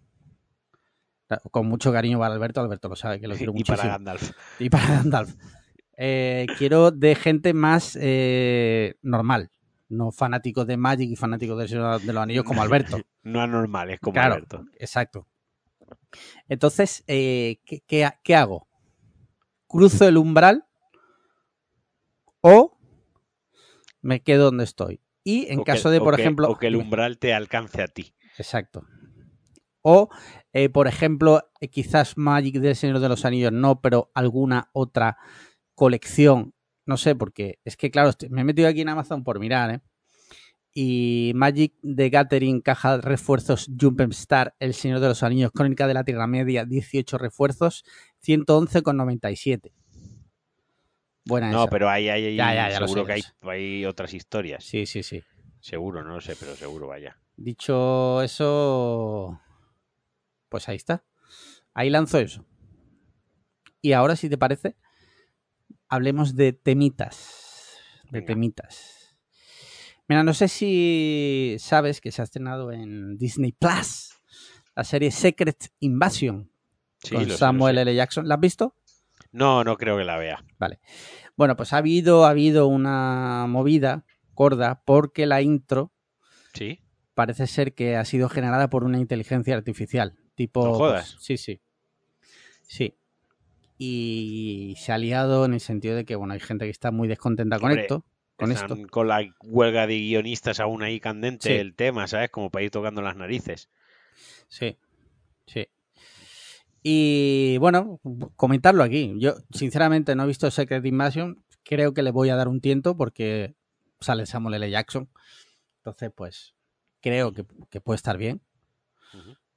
Con mucho cariño para Alberto, Alberto lo sabe, que lo quiero y muchísimo. para Gandalf. Y para Gandalf. Eh, quiero de gente más eh, normal, no fanáticos de Magic y fanáticos de, Señor de los Anillos como Alberto. No anormales como Claro, Alberto. exacto. Entonces, eh, ¿qué, qué, qué hago? ¿Cruzo el umbral o me quedo donde estoy? Y en O que- caso de, o por que- ejemplo... O que el umbral te alcance a ti. Exacto. O, eh, por ejemplo, eh, quizás Magic del Señor de los Anillos no, pero alguna otra colección. No sé, porque es que, claro, estoy- me he metido aquí en Amazon por mirar, ¿eh? Y Magic de Gathering, caja de refuerzos Jumpstar, El Señor de los Anillos, Crónica de la Tierra Media, 18 refuerzos, 111,97. Buena No, esa. pero hay, hay, hay- Ya, ya, ya seguro sé, que hay, hay otras historias. Sí, sí, sí. Seguro, no lo sé, pero seguro, vaya. Dicho eso, pues ahí está. Ahí lanzo eso. Y ahora, si te parece, hablemos de temitas. De Venga. temitas. Mira, no sé si sabes que se ha estrenado en Disney Plus la serie Secret Invasion Sí, con Samuel sé. L. Jackson. ¿La has visto? No, no creo que la vea. Bueno, pues ha habido, ha habido una movida gorda porque la intro Sí. parece ser que ha sido generada por una inteligencia artificial. Tipo. No jodas. pues, sí, sí. Sí. Y se ha liado en el sentido de que, bueno, hay gente que está muy descontenta con Hombre, esto. Con esto. Con la huelga de guionistas aún ahí candente Sí. el tema, ¿sabes? Como para ir tocando las narices. Sí. Sí. Y bueno, comentarlo aquí. Yo, sinceramente, no he visto Secret Invasion. Creo que le voy a dar un tiento porque sale Samuel L. Jackson. Entonces, pues, creo que, que puede estar bien.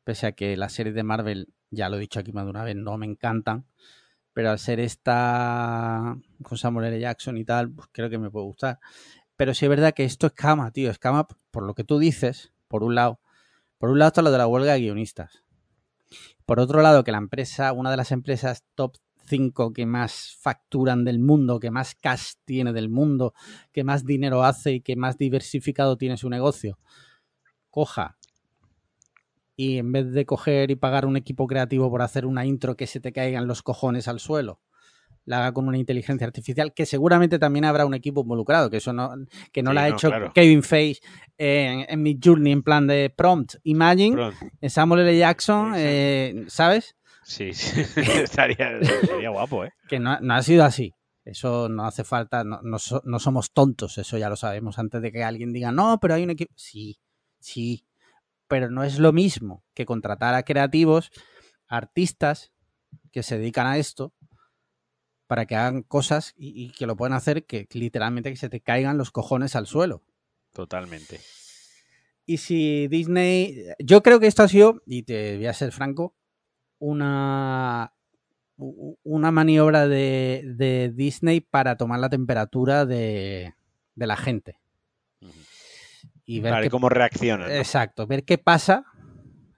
Pese a que las series de Marvel, ya lo he dicho aquí más de una vez, no me encantan, pero al ser esta con Samuel L. Jackson y tal, pues creo que me puede gustar. Pero sí es verdad que esto es cama, tío, es cama por lo que tú dices, por un lado. Por un lado está lo de la huelga de guionistas. Por otro lado, que la empresa, una de las empresas top 5 que más facturan del mundo, que más cash tiene del mundo, que más dinero hace y que más diversificado tiene su negocio, coja y en vez de coger y pagar un equipo creativo por hacer una intro que se te caigan los cojones al suelo, la haga con una inteligencia artificial, que seguramente también habrá un equipo involucrado, que eso no, que no Sí, lo ha no, hecho claro. Kevin Feige en, en Mid Journey en plan de prompt. Imagine, Samuel L. Jackson, eh, ¿sabes? Sí, sí. Estaría, sería guapo, ¿eh? Que no, no ha sido así. Eso no hace falta, no, no somos tontos, eso ya lo sabemos antes de que alguien diga, no, pero hay un equipo. Sí, sí, pero no es lo mismo que contratar a creativos, artistas que se dedican a esto para que hagan cosas y, y que lo pueden hacer que literalmente que se te caigan los cojones al suelo. Totalmente. Y si Disney, yo creo que esto ha sido, y te voy a ser franco, una, una maniobra de, de Disney para tomar la temperatura de, de la gente. Y ver qué, cómo reaccionan. ¿no? exacto, ver qué pasa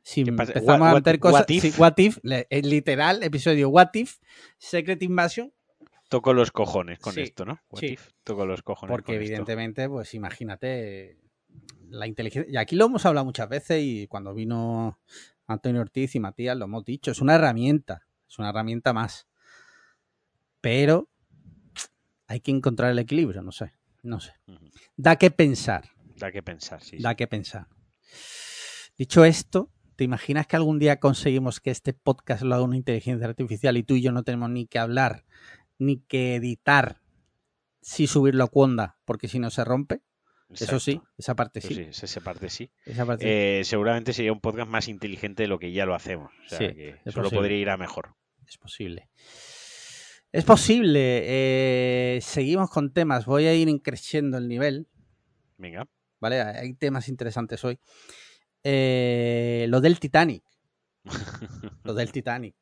si ¿Qué pasa? empezamos What- a meter cosas. what if? sí, what if, le- eh, literal, episodio What If, Secret Invasion, Toco los cojones con Sí, esto, ¿no? What sí. if? Toco los cojones porque con esto. evidentemente, pues imagínate la inteligencia. Y aquí lo hemos hablado muchas veces y cuando vino Antonio Ortiz y Matías lo hemos dicho, es una herramienta, es una herramienta más. Pero hay que encontrar el equilibrio, no sé, no sé. Da que pensar, Da que pensar, sí. da que pensar. Dicho esto, ¿te imaginas que algún día conseguimos que este podcast lo haga una inteligencia artificial y tú y yo no tenemos ni que hablar, ni que editar, si subirlo a Cuonda, porque si no se rompe? Eso sí, esa parte sí. sí, esa parte sí. Esa parte Eh, seguramente sería un podcast más inteligente de lo que ya lo hacemos. O sea, Sí, que solo posible. podría ir a mejor. es posible. Es posible. eh, seguimos con temas. Voy a ir creciendo el nivel. Venga. ¿Vale? Hay temas interesantes hoy. Eh, lo del Titanic. Lo del Titanic.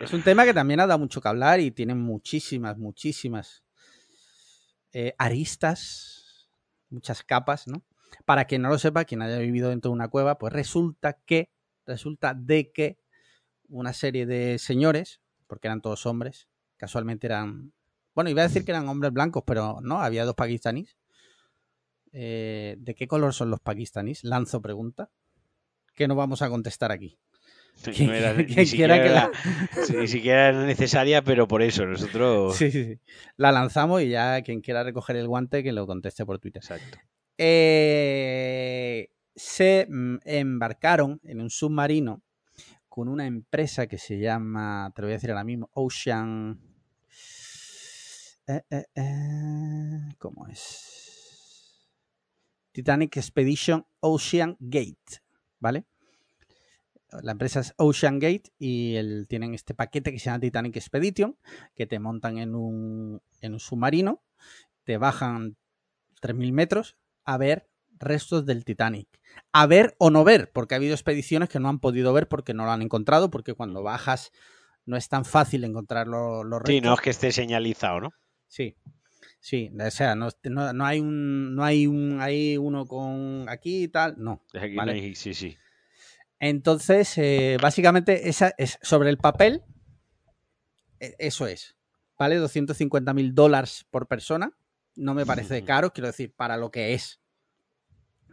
Es un tema que también ha dado mucho que hablar y tiene muchísimas, muchísimas eh, aristas, muchas capas, ¿no? Para quien no lo sepa, quien haya vivido dentro de una cueva, pues resulta que, resulta de que una serie de señores, porque eran todos hombres, casualmente eran, bueno, iba a decir que eran hombres blancos, pero no, había dos pakistaníes. Eh, ¿De qué color son los pakistaníes? Lanzo pregunta. Que no vamos a contestar aquí. No era- que- ni, siquiera quiera que era, sí, ni siquiera era necesaria, pero por eso nosotros. Sí, sí, sí. La lanzamos y ya quien quiera recoger el guante que lo conteste por Twitter. Exacto. Eh, se mm, embarcaron en un submarino con una empresa que se llama, te lo voy a decir ahora mismo, Ocean. eh, ¿Cómo es? Titanic Expedition Ocean Gate, ¿vale? La empresa es Ocean Gate y el- tienen este paquete que se llama Titanic Expedition, que te montan en un, en un submarino, te bajan 3.000 metros a ver restos del Titanic. A ver o no ver, porque ha habido expediciones que no han podido ver porque no lo han encontrado, porque cuando bajas no es tan fácil encontrar lo- los restos. Sí, no es que esté señalizado, ¿no? Sí, sí, o sea, no, no- no hay un, no hay un, hay uno con aquí y tal, no. Aquí Vale. hay- sí, sí. Entonces, eh, básicamente, esa es sobre el papel, e- eso es, ¿vale? 250 mil dólares por persona, no me parece caro, quiero decir, para lo que es,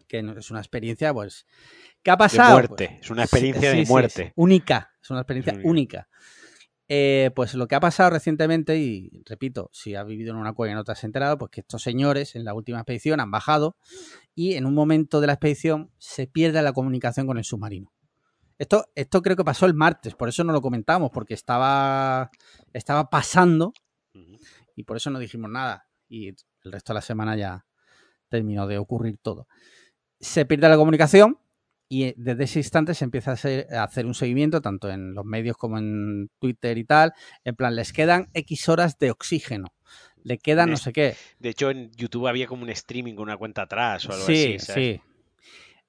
que es una experiencia, pues, ¿qué ha De pasado? muerte. Pues, Es una experiencia sí, de sí, muerte. sí, única, es una experiencia Única. única. Eh, pues lo que ha pasado recientemente, y repito, si has vivido en una cueva y no te has enterado, pues que estos señores en la última expedición han bajado y en un momento de la expedición se pierde la comunicación con el submarino. Esto, esto creo que pasó el martes, por eso no lo comentamos, porque estaba, estaba pasando y por eso no dijimos nada. Y el resto de la semana ya terminó de ocurrir todo. Se pierde la comunicación y eh, desde ese instante se empieza a hacer, a hacer un seguimiento, tanto en los medios como en Twitter y tal. En plan, les quedan X horas de oxígeno. Le quedan no sé qué. De hecho, en YouTube había como un streaming con una cuenta atrás o algo Sí, así. ¿sabes? sí.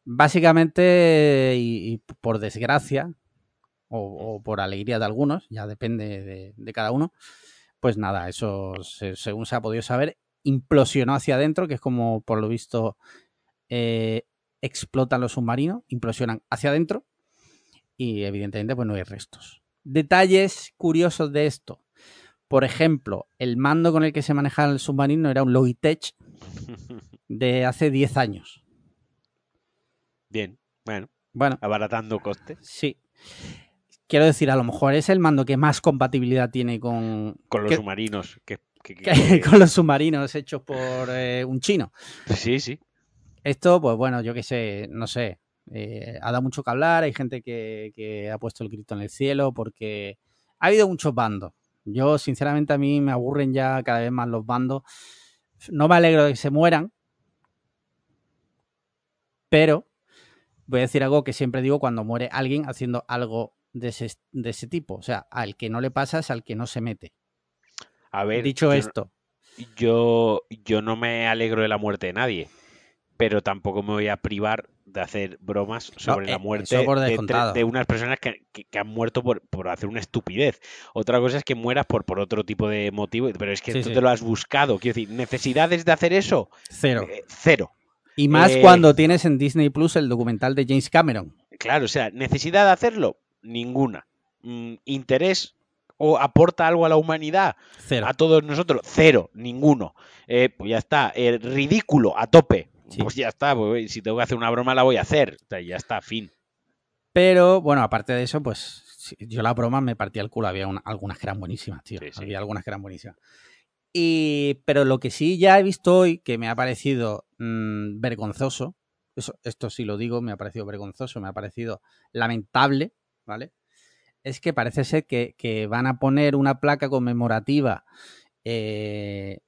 Básicamente, y, y por desgracia, o, o por alegría de algunos, ya depende de, de cada uno, pues nada, eso se- según se ha podido saber, implosionó hacia adentro, que es como por lo visto eh, explotan los submarinos, implosionan hacia adentro y evidentemente pues no hay restos. Detalles curiosos de esto. Por ejemplo, el mando con el que se manejaba el submarino era un Logitech de hace 10 años. Bien. Bueno, Bueno, abaratando costes. sí. Quiero decir, a lo mejor es el mando que más compatibilidad tiene con, Con los que- submarinos. Que, que- que- que- con los submarinos hechos por eh, un chino. Sí, sí. Esto, pues bueno, yo qué sé, no sé. eh, ha dado mucho que hablar. Hay gente que, que ha puesto el grito en el cielo porque ha habido muchos bandos. Yo, sinceramente, a mí me aburren ya cada vez más los bandos. No me alegro de que se mueran, pero voy a decir algo que siempre digo cuando muere alguien haciendo algo de ese, de ese tipo. O sea, al que no le pasa es al que no se mete. A ver. Dicho yo- esto, yo, yo no me alegro de la muerte de nadie, pero tampoco me voy a privar de hacer bromas sobre eh, la eso muerte de, unas personas que, que- que han muerto por, por hacer una estupidez. Otra cosa es que mueras por, por otro tipo de motivo, pero es que Sí, tú sí. te lo has buscado. Quiero decir, ¿necesidades de hacer eso? cero. Eh, cero. Y más eh, cuando tienes en Disney Plus el documental de James Cameron. Claro, o sea, ¿necesidad de hacerlo? Ninguna. Mm, ¿Interés o aporta algo a la humanidad? Cero. A todos nosotros, cero, ninguno. Eh, pues ya está, eh, ridículo, a tope. Sí. Pues ya está, pues, si tengo que hacer una broma la voy a hacer. O sea, ya está, fin. Pero bueno, aparte de eso, pues yo la broma me partía el culo. Había una- algunas que eran buenísimas, tío. Sí, sí. Había algunas que eran buenísimas. Y, pero lo que sí ya he visto hoy, que me ha parecido mm, vergonzoso, eso, esto sí lo digo, me ha parecido vergonzoso, me ha parecido lamentable, ¿vale? Es que parece ser que, que van a poner una placa conmemorativa eh,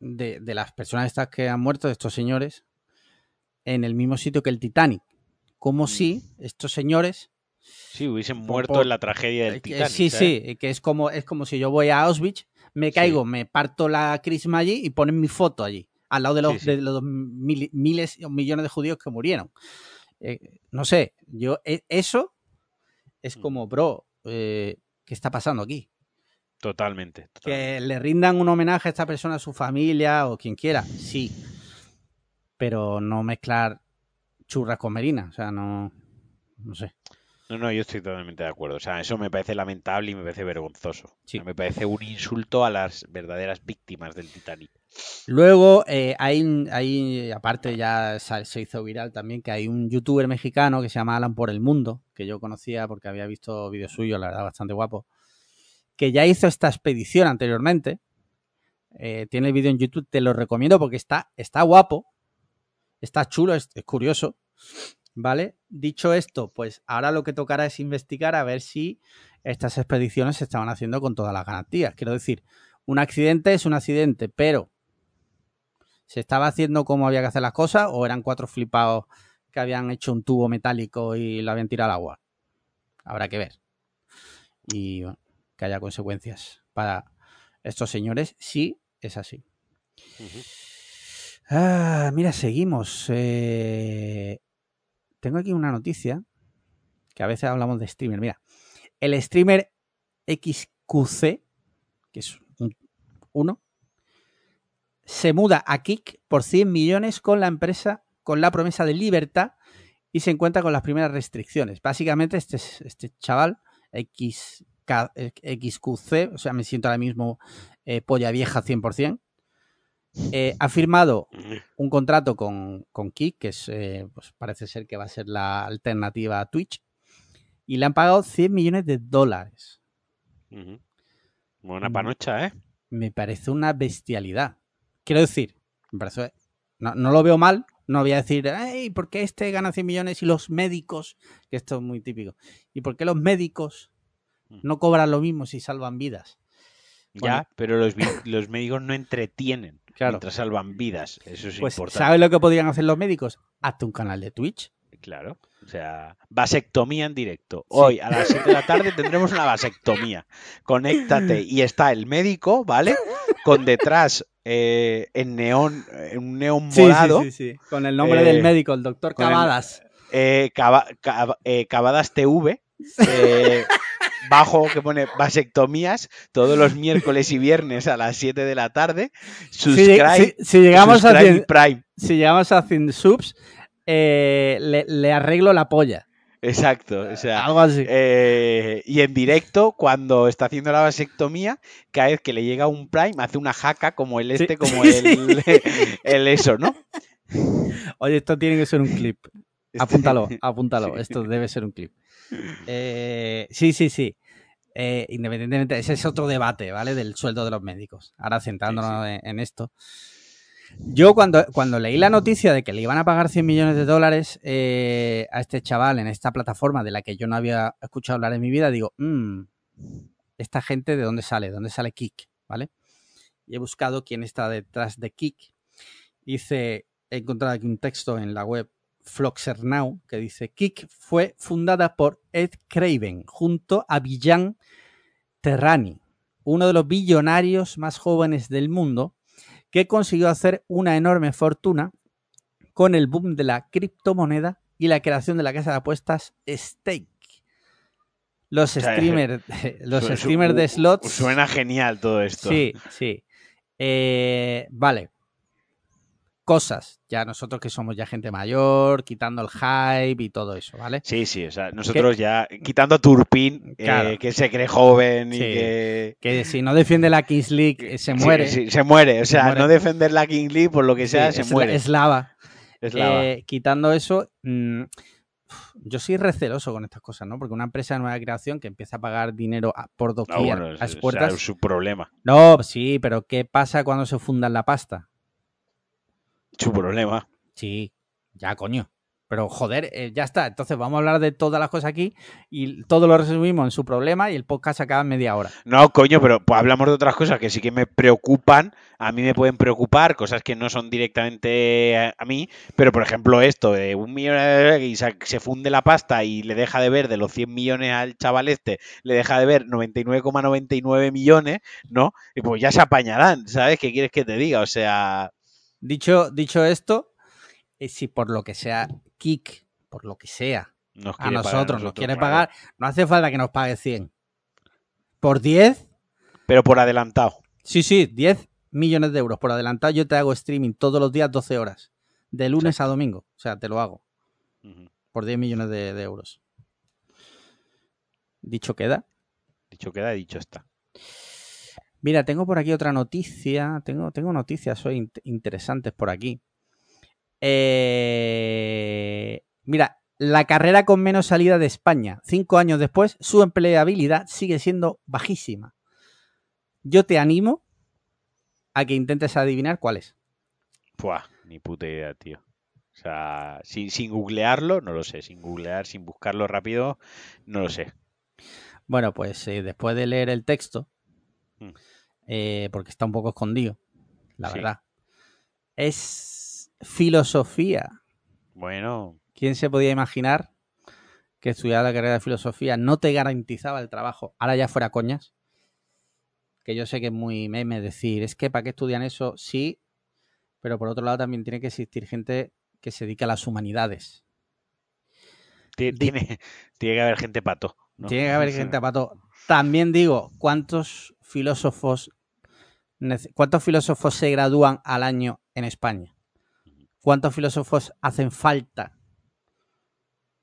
de, de las personas estas que han muerto, de estos señores, en el mismo sitio que el Titanic. Como si estos señores Sí, hubiesen muerto por- en la tragedia del Eh, Titanic. sí, ¿sabes? sí, que es como, es como si yo voy a Auschwitz, me Sí. caigo, me parto la crisma allí y ponen mi foto allí, al lado de los, Sí, sí. de los mil- miles o millones de judíos que murieron. Eh, no sé, yo e- eso es Mm. como, bro, eh, ¿qué está pasando aquí? Totalmente. totalmente. Que le rindan un homenaje a esta persona, a su familia o quien quiera, sí. Pero no mezclar churras con merina, o sea, no, no sé. No, no, yo estoy totalmente de acuerdo. O sea, eso me parece lamentable y me parece vergonzoso. O sea, Sí. me parece un insulto a las verdaderas víctimas del Titanic. Luego, eh, hay, hay, aparte ya se hizo viral también, que hay un youtuber mexicano que se llama Alan por el Mundo, que yo conocía porque había visto vídeos suyos, la verdad, bastante guapo, que ya hizo esta expedición anteriormente. Eh, tiene el vídeo en YouTube, te lo recomiendo porque está, está guapo, está chulo, es, es curioso, ¿vale? Dicho esto, pues ahora lo que tocará es investigar a ver si estas expediciones se estaban haciendo con todas las garantías. Quiero decir, un accidente es un accidente, pero ¿se estaba haciendo como había que hacer las cosas o eran cuatro flipados que habían hecho un tubo metálico y lo habían tirado al agua? Habrá que ver. Y bueno, que haya consecuencias para estos señores, sí es así. Ah, mira, seguimos. Eh, tengo aquí una noticia que a veces hablamos de streamer. Mira, el streamer XQC, que es un, uno, se muda a Kik por 100 millones con la empresa, con la promesa de libertad y se encuentra con las primeras restricciones. Básicamente, este, este chaval, XK, XQC, o sea, me siento ahora mismo eh, polla vieja 100%, eh, ha firmado un contrato con, con Kik, que es, eh, pues parece ser que va a ser la alternativa a Twitch, y le han pagado 100 millones de dólares. Buena Mm. panocha, ¿eh? Me parece una bestialidad. Quiero decir, me parece, no, no lo veo mal, no voy a decir, "Ay, ¿por qué este gana 100 millones y los médicos? Que esto es muy típico. ¿Y por qué los médicos no cobran lo mismo si salvan vidas? Bueno. Ya, pero los, médicos no entretienen Claro. mientras salvan vidas. Eso es Pues, importante. ¿sabes lo que podrían hacer los médicos? Hazte un canal de Twitch. Claro. O sea, vasectomía en directo. Hoy a las 7 de la tarde tendremos una vasectomía. Conéctate y está el médico, ¿vale? Con detrás eh, en neón, en un neón morado, Con el nombre Eh, del médico, el doctor con el- Cavadas. eh, Cava- Cava- eh, Cavadas TV, eh, bajo que pone vasectomías todos los miércoles y viernes a las 7 de la tarde. Si, Subscribe, si- si llegamos a subscribe y 100, Prime. si llegamos a 100 subs, eh, le, le arreglo la polla. Exacto. O sea, Algo así. Eh, y en directo, cuando está haciendo la vasectomía, cada vez que le llega un Prime, hace una jaca como el Sí. este, como el, el eso, ¿no? Oye, esto tiene que ser un clip. Apúntalo, apúntalo. Sí. Esto debe ser un clip. Eh, sí, sí, sí. Eh, independientemente, ese es otro debate, ¿vale? Del sueldo de los médicos. Ahora centrándonos En, en esto. Yo cuando, cuando leí la noticia de que le iban a pagar 100 millones de dólares eh, a este chaval en esta plataforma de la que yo no había escuchado hablar en mi vida, digo, "Mm, esta gente de dónde sale, dónde sale Kik, ¿vale? Y he buscado quién está detrás de Kik. Dice, he encontrado aquí un texto en la web Floxer Now que dice, Kik fue fundada por Ed Craven junto a Villan Terrani, uno de los billonarios más jóvenes del mundo, que consiguió hacer una enorme fortuna con el boom de la criptomoneda y la creación de la casa de apuestas Stake. Los streamers, los streamers de slots. Suena genial todo esto. Sí, sí. Eh, vale. Cosas. Ya nosotros que somos ya gente mayor, quitando el hype y todo eso, ¿vale? Sí, sí, o sea, nosotros ya, quitando a Turpin, eh, que se cree joven y que... Que si no defiende la Kings League, eh, se muere. sí, se muere, o sea, muere. no defender la King League por lo que sea, se es, muere. es lava. Es lava. Eh, quitando eso, mm, yo soy receloso con estas cosas, ¿no? Porque una empresa de nueva creación que empieza a pagar dinero a- por Ah, doquier bueno, a las o sea, puertas. es su problema. No, sí, pero ¿qué pasa cuando se fundan la pasta? Su problema. Sí, ya, coño. Pero joder, eh, ya está. Entonces vamos a hablar de todas las cosas aquí y todo lo resumimos en su problema y el podcast acaba en media hora. No, coño, pero pues hablamos de otras cosas que sí que me preocupan. A mí me pueden preocupar, cosas que no son directamente a, a mí. Pero por ejemplo, esto de un millón y se, se funde la pasta y le deja de ver de los 100 millones al chaval este, le deja de ver 99,99 millones, ¿no? Y pues ya se apañarán, ¿sabes? ¿Qué quieres que te diga? O sea, Dicho, dicho esto, eh, si por lo que sea Kik, por lo que sea, nos a nosotros nos quiere claro. pagar, no hace falta que nos pague 100. Por 10, Pero por adelantado. sí, sí, 10 millones de euros por adelantado. Yo te hago streaming todos los días 12 horas, de lunes a domingo. O sea, te lo hago por 10 millones de, de euros. Dicho queda. Dicho queda, dicho está. Mira, tengo por aquí otra noticia. Tengo, tengo noticias hoy int- interesantes por aquí. Eh, mira, la carrera con menos salida de España. Cinco años después, su empleabilidad sigue siendo bajísima. Yo te animo a que intentes adivinar cuál es. Puah, ni puta idea, tío. O sea, sin, sin googlearlo, no lo sé. Sin googlear, sin buscarlo rápido, no lo sé. Bueno, pues eh, después de leer el texto, Mm. eh, porque está un poco escondido, la Sí. verdad, es filosofía. Bueno, ¿Quién se podía imaginar que estudiar la carrera de filosofía no te garantizaba el trabajo? Ahora ya fuera coñas. Que yo sé que es muy meme decir, es que ¿para qué estudian eso? Sí, pero por otro lado también tiene que existir gente que se dedica a las humanidades. tiene, tiene que haber gente pato. ¿no? Tiene que haber gente para todo. También digo, ¿cuántos filósofos, cuántos filósofos se gradúan al año en España? ¿Cuántos filósofos hacen falta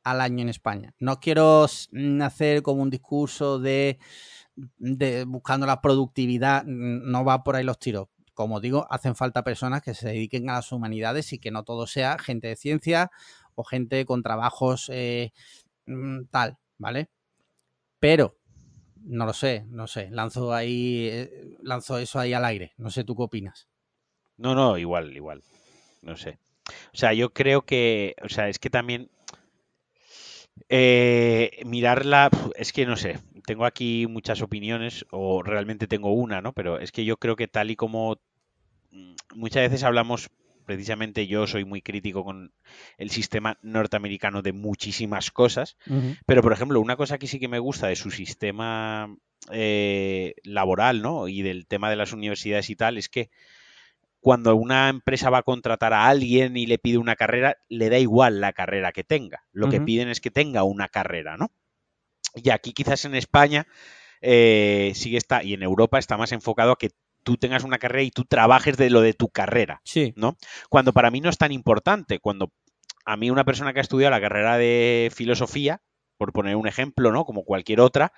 al año en España? No quiero mm, hacer como un discurso de, de buscando la productividad, mm, no va por ahí los tiros. Como digo, hacen falta personas que se dediquen a las humanidades y que no todo sea gente de ciencia o gente con trabajos eh, mm, tal, ¿vale? Pero, no lo sé, no sé, lanzo ahí, eh, lanzo eso ahí al aire. No sé tú qué opinas. No, no, igual, igual. No sé. O sea, yo creo que, o sea, es que también eh, mirarla, es que no sé, tengo aquí muchas opiniones, o realmente tengo una, ¿no? Pero es que yo creo que tal y como mm, muchas veces hablamos, precisamente yo soy muy crítico con el sistema norteamericano de muchísimas cosas, pero, por ejemplo, una cosa que sí que me gusta de su sistema eh, laboral, ¿no? Y del tema de las universidades y tal, es que cuando una empresa va a contratar a alguien y le pide una carrera, le da igual la carrera que tenga. Lo que piden es que tenga una carrera, ¿no? Y aquí quizás en España eh, sí está, y en Europa está más enfocado a que tú tengas una carrera y tú trabajes de lo de tu carrera Sí. cuando para mí no es tan importante. Cuando a mí una persona que ha estudiado la carrera de filosofía, por poner un ejemplo, ¿no? Como cualquier otra,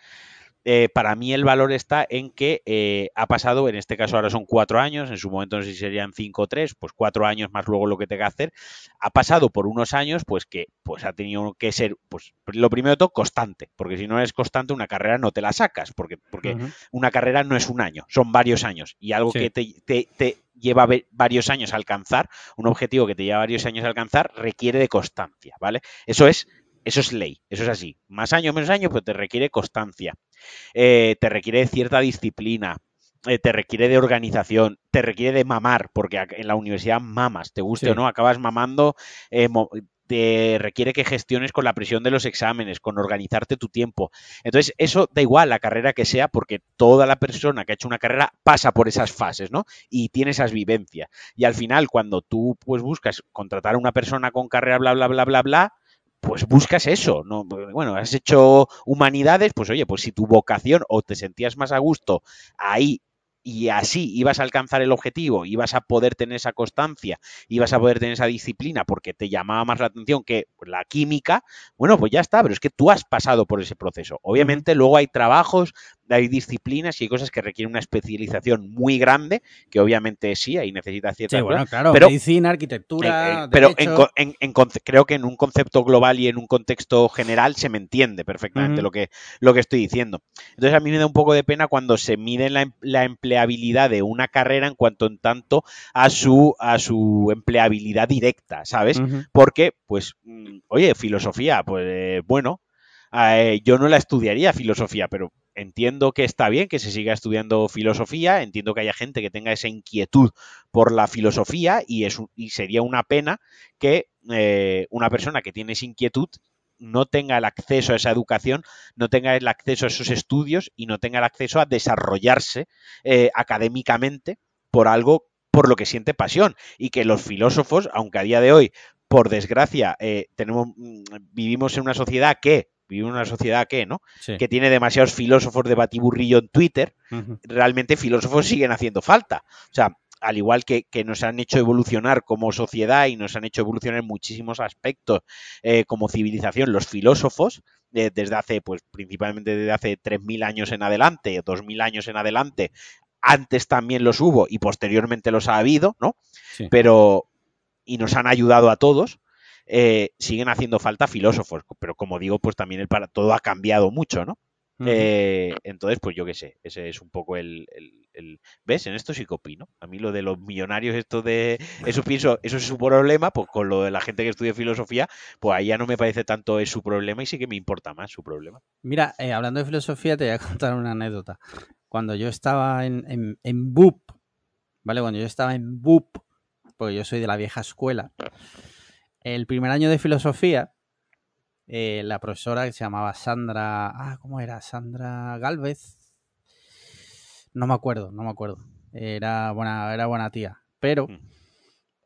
eh, para mí el valor está en que eh, ha pasado, en este caso ahora son cuatro años, en su momento no sé si serían cinco o tres, pues cuatro años más luego lo que tenga que hacer, ha pasado por unos años, pues que pues ha tenido que ser, pues lo primero de todo, constante, porque si no eres constante una carrera no te la sacas, porque, porque una carrera no es un año, son varios años. Y algo Sí. que te, te- te lleva varios años a alcanzar, un objetivo que te lleva varios años a alcanzar, requiere de constancia, ¿vale? Eso es, eso es ley, eso es así. Más años, menos años, pues te requiere constancia. Eh, te requiere de cierta disciplina. eh, te requiere de organización, te requiere de mamar, porque en la universidad mamas, te guste Sí. o no, acabas mamando, eh, te requiere que gestiones con la presión de los exámenes, con organizarte tu tiempo, entonces, eso da igual la carrera que sea, porque toda la persona que ha hecho una carrera pasa por esas fases, ¿no? Y tiene esas vivencias. Y al final, cuando tú pues buscas contratar a una persona con carrera, bla, bla, bla, bla, bla, pues buscas eso, ¿no? Bueno, has hecho humanidades, pues oye, pues si tu vocación o te sentías más a gusto ahí y así ibas a alcanzar el objetivo, ibas a poder tener esa constancia, ibas a poder tener esa disciplina porque te llamaba más la atención que la química, bueno, pues ya está, pero es que tú has pasado por ese proceso. Obviamente luego hay trabajos hay disciplinas y hay cosas que requieren una especialización muy grande, que obviamente sí, ahí necesita cierta... Sí, bueno, claro, pero- medicina, arquitectura, Eh, eh, pero en en- en creo que en un concepto global y en un contexto general se me entiende perfectamente lo, que, lo que estoy diciendo. Entonces a mí me da un poco de pena cuando se mide la, em- la empleabilidad de una carrera en cuanto en tanto a su, a su empleabilidad directa, ¿sabes? Porque, pues, mm, oye, filosofía, pues eh, bueno, eh, yo no la estudiaría filosofía, pero entiendo que está bien que se siga estudiando filosofía, entiendo que haya gente que tenga esa inquietud por la filosofía y, es, y sería una pena que eh, una persona que tiene esa inquietud no tenga el acceso a esa educación, no tenga el acceso a esos estudios y no tenga el acceso a desarrollarse eh, académicamente por algo por lo que siente pasión. Y que los filósofos, aunque a día de hoy, por desgracia, tenemos mm, vivimos en una sociedad que vivimos en una sociedad que, ¿no? Sí. Que tiene demasiados filósofos de batiburrillo en Twitter, realmente filósofos siguen haciendo falta. O sea, al igual que, que nos han hecho evolucionar como sociedad y nos han hecho evolucionar en muchísimos aspectos eh, como civilización, los filósofos, eh, desde hace, pues principalmente desde hace 3.000 años en adelante, 2.000 años en adelante, antes también los hubo y posteriormente los ha habido, ¿no? Sí. Pero, y nos han ayudado a todos, eh, siguen haciendo falta filósofos, pero como digo, pues también el para, todo ha cambiado mucho, ¿no? Eh, entonces, pues yo qué sé, ese es un poco el, el- el- ¿Ves? En esto sí que opino. A mí lo de los millonarios, esto de... Eso pienso, eso es su problema, pues con lo de la gente que estudia filosofía, pues ahí ya no me parece tanto es su problema y sí que me importa más su problema. Mira, eh, hablando de filosofía, te voy a contar una anécdota. Cuando yo estaba en, en, en BUP, ¿vale? Cuando yo estaba en BUP, porque yo soy de la vieja escuela, el primer año de filosofía, eh, la profesora que se llamaba Sandra. Ah, ¿cómo era? Sandra Galvez. No me acuerdo, no me acuerdo. Era buena, era buena tía. Pero Mm.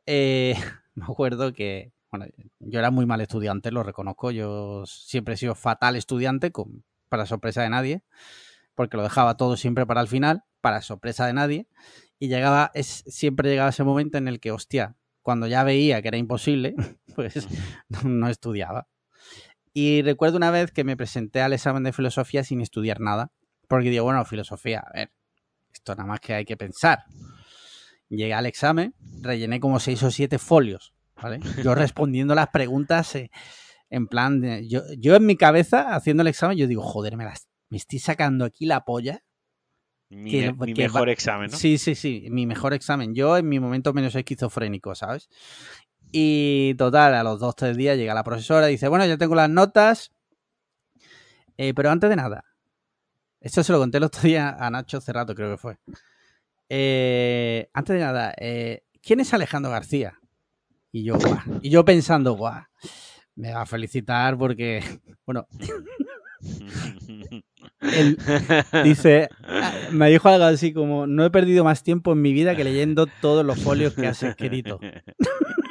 eh, me acuerdo que. Bueno, yo era muy mal estudiante, lo reconozco. Yo siempre he sido fatal estudiante, con, para sorpresa de nadie, porque lo dejaba todo siempre para el final, para sorpresa de nadie. Y llegaba, es, siempre llegaba ese momento en el que, hostia, cuando ya veía que era imposible, pues no, estudiaba. Y recuerdo una vez que me presenté al examen de filosofía sin estudiar nada, porque digo, bueno, filosofía, a ver, esto nada más que hay que pensar. Llegué al examen, rellené como seis o siete folios, ¿vale? Yo respondiendo las preguntas eh, en plan, de- yo, yo en mi cabeza, haciendo el examen, yo digo, joder, me, las, me estoy sacando aquí la polla. Mi, Que- me- mi que mejor va- examen, ¿no? Sí, sí, sí, mi mejor examen. Yo en mi momento menos esquizofrénico, ¿sabes? Y total, a los dos, tres días llega la profesora y dice, bueno, ya tengo las notas, eh, pero antes de nada, esto se lo conté el otro día a Nacho Cerrato, creo que fue. Eh, antes de nada, eh, ¿quién es Alejandro García? Y yo, guau. Y yo pensando, guau, me va a felicitar porque, bueno, él dice, ah, me dijo algo así como, no he perdido más tiempo en mi vida que leyendo todos los folios que has escrito.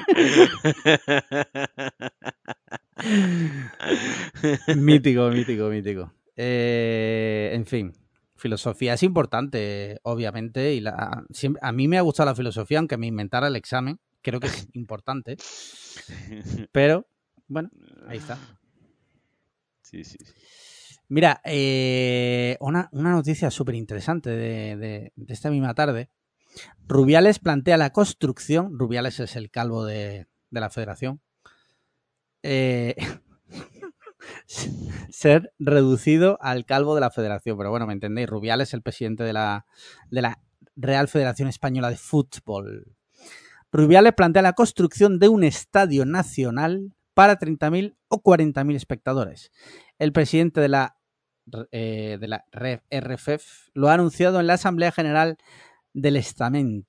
mítico, mítico, mítico. Eh, en fin, filosofía es importante, obviamente, y la, siempre- a mí me ha gustado la filosofía, aunque me inventara el examen, creo que es importante, pero bueno, ahí está. Sí, sí, sí. Mira, eh, una, una noticia súper interesante de, de- de esta misma tarde. Rubiales plantea la construcción, Rubiales es el calvo de, de la federación, eh, ser reducido al calvo de la federación. Pero bueno, me entendéis, Rubiales, el presidente de la, de la Real Federación Española de Fútbol. Rubiales plantea la construcción de un estadio nacional para 30.000 o 40.000 espectadores. El presidente de la, eh, de la RFF lo ha anunciado en la Asamblea General del Estamento.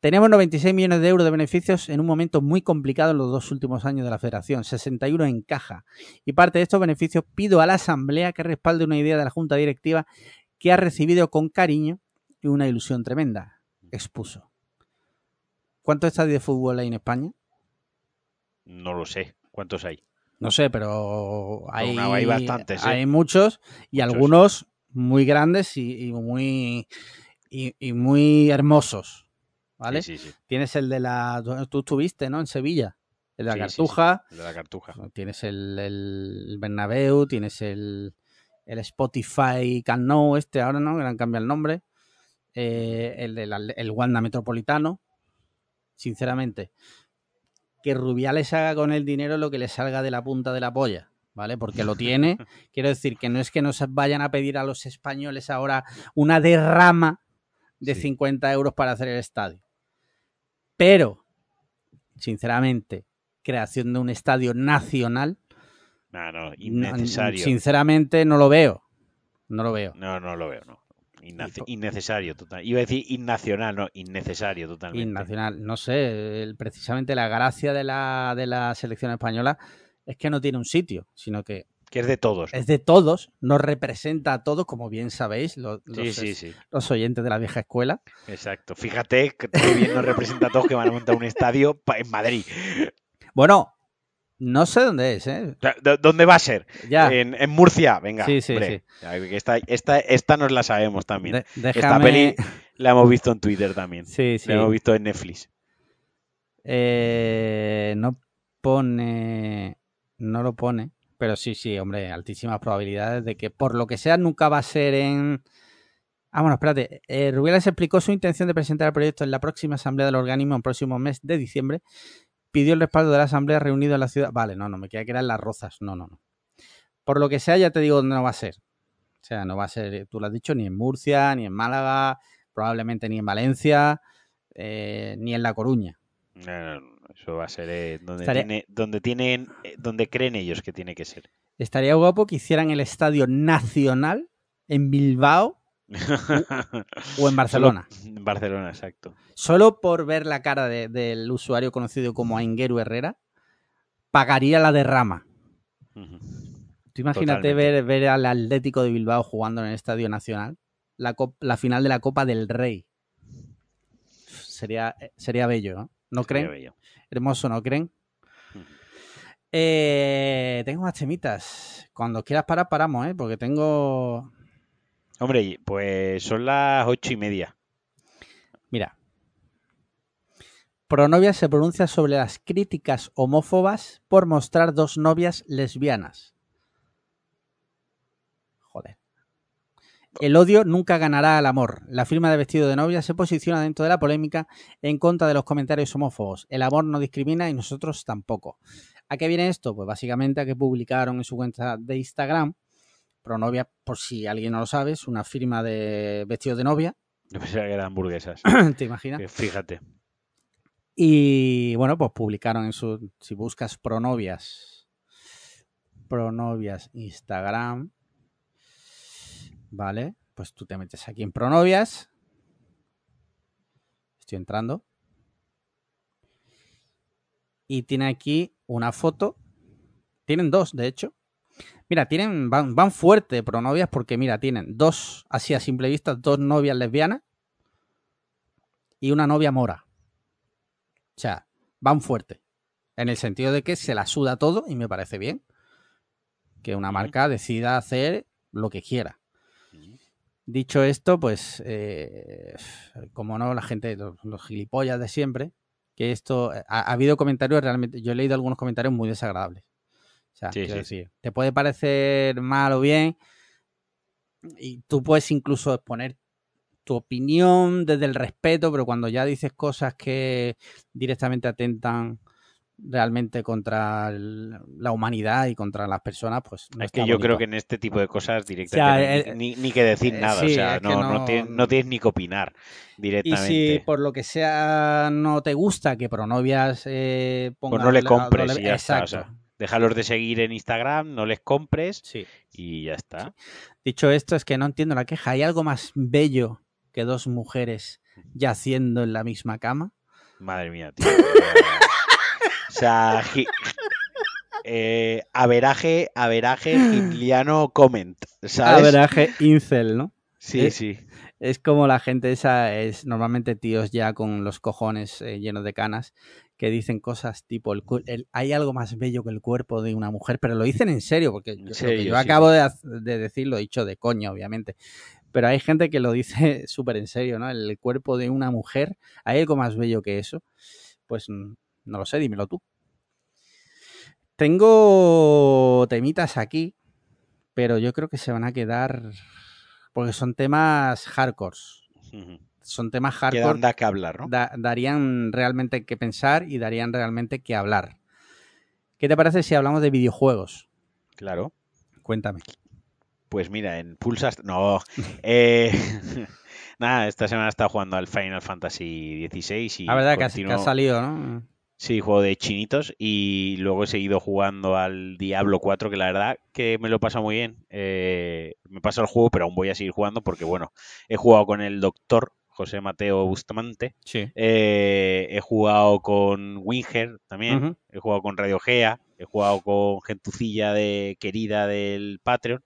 Tenemos 96 millones de euros de beneficios en un momento muy complicado en los dos últimos años de la federación, 61 en caja. Y parte de estos beneficios pido a la Asamblea que respalde una idea de la Junta Directiva que ha recibido con cariño y una ilusión tremenda, expuso. ¿Cuántos estadios de fútbol hay en España? No lo sé. ¿Cuántos hay? No sé, pero hay, hay bastantes, ¿eh? hay muchos y Muchos. algunos muy grandes y, y muy y, y muy hermosos, ¿vale? Sí, sí, sí. Tienes el de la tú estuviste, ¿no? En Sevilla, el de la. Cartuja, El de la cartuja. tienes el, el Bernabéu, tienes el el Spotify Can Know, este ahora no, que le han cambiado el nombre, eh, el del el Wanda Metropolitano, sinceramente, que Rubiales haga con el dinero lo que le salga de la punta de la polla. ¿Vale? Porque lo tiene. Quiero decir que no es que nos vayan a pedir a los españoles ahora una derrama de Sí. 50 euros para hacer el estadio. Pero, sinceramente, creación de un estadio nacional, No, no, no- innecesario. sinceramente no lo veo. No lo veo. No, no lo veo, no. Innace- innecesario, total. Iba a decir innacional, no, innecesario totalmente. nacional, no sé, el- precisamente la gracia de la, de la selección española es que no tiene un sitio, sino que Que es de todos. es de todos, nos representa a todos, como bien sabéis, los, Sí, los- sí, sí. los oyentes de la vieja escuela. Exacto. Fíjate que bien nos representa a todos que van a montar un estadio en Madrid. Bueno, no sé dónde es, ¿eh? O sea, ¿dó- ¿Dónde va a ser? Ya, En, en Murcia, venga. Sí, sí, hombre. Esta, esta, esta nos la sabemos también. de- Esta peli la hemos visto en Twitter también. Sí, sí. La hemos visto en Netflix. Eh, no pone. No lo pone. Pero sí, sí, hombre, altísimas probabilidades de que por lo que sea nunca va a ser en. Ah, bueno, espérate. Eh, Rubiales explicó su intención de presentar el proyecto en la próxima asamblea del organismo en próximo mes de diciembre. Pidió el respaldo de la asamblea reunida en la ciudad. Vale, no, no, me queda que eran las rozas. No, no, no. Por lo que sea, ya te digo dónde no va a ser. O sea, no va a ser, tú lo has dicho, ni en Murcia, ni en Málaga, probablemente ni en Valencia, eh, ni en La Coruña. Eso va a ser eh, donde, Estaría- tiene, donde tienen, eh, donde creen ellos que tiene que ser. Estaría guapo que hicieran el estadio nacional en Bilbao o en Barcelona. Solo- en Barcelona, exacto. Solo por ver la cara de- del usuario conocido como Aingeru Herrera, pagaría la derrama. Tú imagínate Totalmente. ver, ver al Atlético de Bilbao jugando en el Estadio Nacional, la, la final de la Copa del Rey. Sería, sería bello, ¿no? ¿No creen? Hermoso, ¿no creen? Eh, tengo más temitas. Cuando quieras parar, paramos, ¿eh? Porque tengo... Hombre, pues son las ocho y media. Mira. Pronovia se pronuncia sobre las críticas homófobas por mostrar dos novias lesbianas. Joder. El odio nunca ganará al amor. La firma de vestido de novia se posiciona dentro de la polémica en contra de los comentarios homófobos. El amor no discrimina y nosotros tampoco. ¿A qué viene esto? Pues básicamente a que publicaron en su cuenta de Instagram, Pronovia, por si alguien no lo sabe, es una firma de vestido de novia. Yo pensaba que eran hamburguesas. ¿Te imaginas? Que Fíjate. Y bueno, pues publicaron en su. Si buscas pronovias. Pronovias Instagram. Vale. Pues tú te metes aquí en pronovias. Estoy entrando. Y tiene aquí una foto. Tienen dos, de hecho. Mira, tienen, van, van fuerte pronovias porque, mira, tienen dos, así a simple vista, dos novias lesbianas y una novia mora. O sea, van fuerte. En el sentido de que se la suda todo y me parece bien que una marca decida hacer lo que quiera. Dicho esto, pues, eh, como no, la gente, los, los gilipollas de siempre, que esto, ha, ha habido comentarios realmente, yo he leído algunos comentarios muy desagradables. O sea, Sí, sí. decir, te puede parecer mal o bien, y tú puedes incluso exponer tu opinión desde el respeto, pero cuando ya dices cosas que directamente atentan realmente contra el- la humanidad y contra las personas, pues no es que yo bonito. creo que en este tipo de cosas directamente eh, ni, ni- ni que decir eh, nada. sí, o sea, no, no no- tienes, no tienes ni que opinar Y directamente. si por lo que sea no te gusta que Pronovias eh, ponga Pues no le compres doble- y ya está, o Exacto. sea. Déjalos de seguir en Instagram, no les compres Sí. y ya está. Dicho esto, es que no entiendo la queja. ¿Hay algo más bello que dos mujeres yaciendo en la misma cama? Madre mía, tío. O sea, eh, averaje, averaje, hitliano comment, ¿sabes? Averaje incel, ¿no? Sí, sí. Es como la gente esa, es normalmente tíos ya con los cojones eh, llenos de canas, que dicen cosas tipo, el, hay algo más bello que el cuerpo de una mujer, pero lo dicen en serio, porque yo, lo que yo sí, acabo de decir lo he dicho de coña, obviamente, pero hay gente que lo dice súper en serio, ¿no? El cuerpo de una mujer, ¿hay algo más bello que eso? Pues mm, no lo sé, dímelo tú. Tengo temitas aquí, pero yo creo que se van a quedar porque son temas hardcore. Son temas hardcore. dan que hablar, ¿no? da- darían realmente que pensar y darían realmente que hablar. ¿Qué te parece si hablamos de videojuegos? Claro. Cuéntame. Pues mira, en Pulsas. No. eh, Nada, esta semana he estado jugando al Final Fantasy XVI y. La verdad que, ha salido, ¿no? Sí, juego de chinitos y luego he seguido jugando al Diablo 4, que la verdad que me lo he pasado muy bien. Eh, me paso el juego, pero aún voy a seguir jugando porque, bueno, he jugado con el doctor José Mateo Bustamante, Sí. eh, he jugado con Winger también, he jugado con Radio Gea, he jugado con Gentucilla de querida del Patreon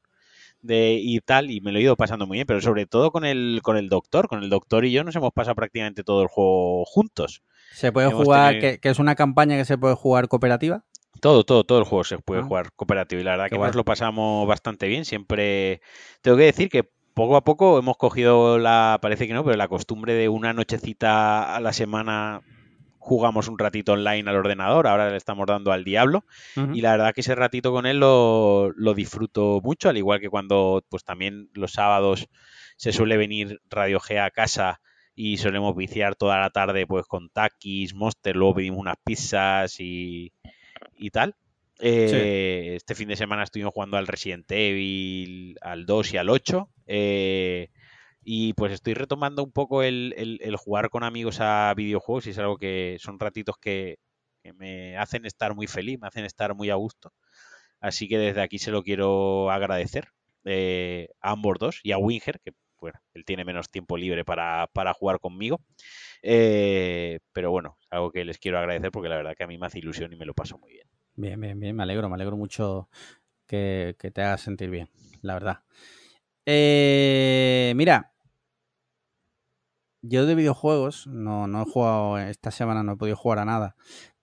de, y tal, y me lo he ido pasando muy bien, pero sobre todo con el, con el doctor, con el doctor y yo nos hemos pasado prácticamente todo el juego juntos. Se puede jugar, tenido- que, que es una campaña que se puede jugar cooperativa. Todo, todo, todo el juego se puede Ah. jugar cooperativo y la verdad Qué que guay. nos lo pasamos bastante bien. Siempre tengo que decir que poco a poco hemos cogido la, parece que no, pero la costumbre de una nochecita a la semana jugamos un ratito online al ordenador. Ahora le estamos dando al Diablo y la verdad que ese ratito con él lo, lo disfruto mucho, al igual que cuando pues también los sábados se suele venir Radio G a casa y solemos viciar toda la tarde pues con Takis, Monster, luego pedimos unas pizzas y, y tal. Eh, Este fin de semana estuvimos jugando al Resident Evil, al 2 y al 8. eh, y pues estoy retomando un poco el, el- el jugar con amigos a videojuegos y es algo que son ratitos que, que me hacen estar muy feliz, me hacen estar muy a gusto. Así que desde aquí se lo quiero agradecer eh, a ambos dos y a Winger, que bueno, él tiene menos tiempo libre para, para jugar conmigo. Eh, pero bueno, algo que les quiero agradecer porque la verdad que a mí me hace ilusión y me lo paso muy bien. Bien, bien, bien. Me alegro, me alegro mucho que, que te hagas sentir bien, la verdad. Eh, mira, yo de videojuegos no, no he jugado, esta semana no he podido jugar a nada,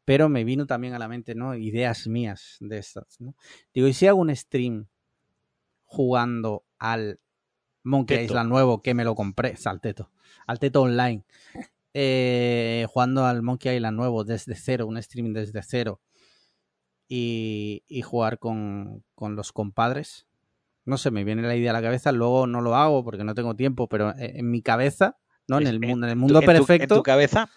pero me vino también a la mente, ¿no? Ideas mías de estas, ¿no? Digo, ¿y si hago un stream jugando al Monkey Teto. Island nuevo que me lo compré, salteto, al Teto Online, eh, jugando al Monkey Island nuevo desde cero, un streaming desde cero, y, y jugar con, con los compadres? No sé, me viene la idea a la cabeza, luego no lo hago porque no tengo tiempo, pero en, en mi cabeza, ¿no? En el mundo, en el mundo en tu- perfecto. en tu cabeza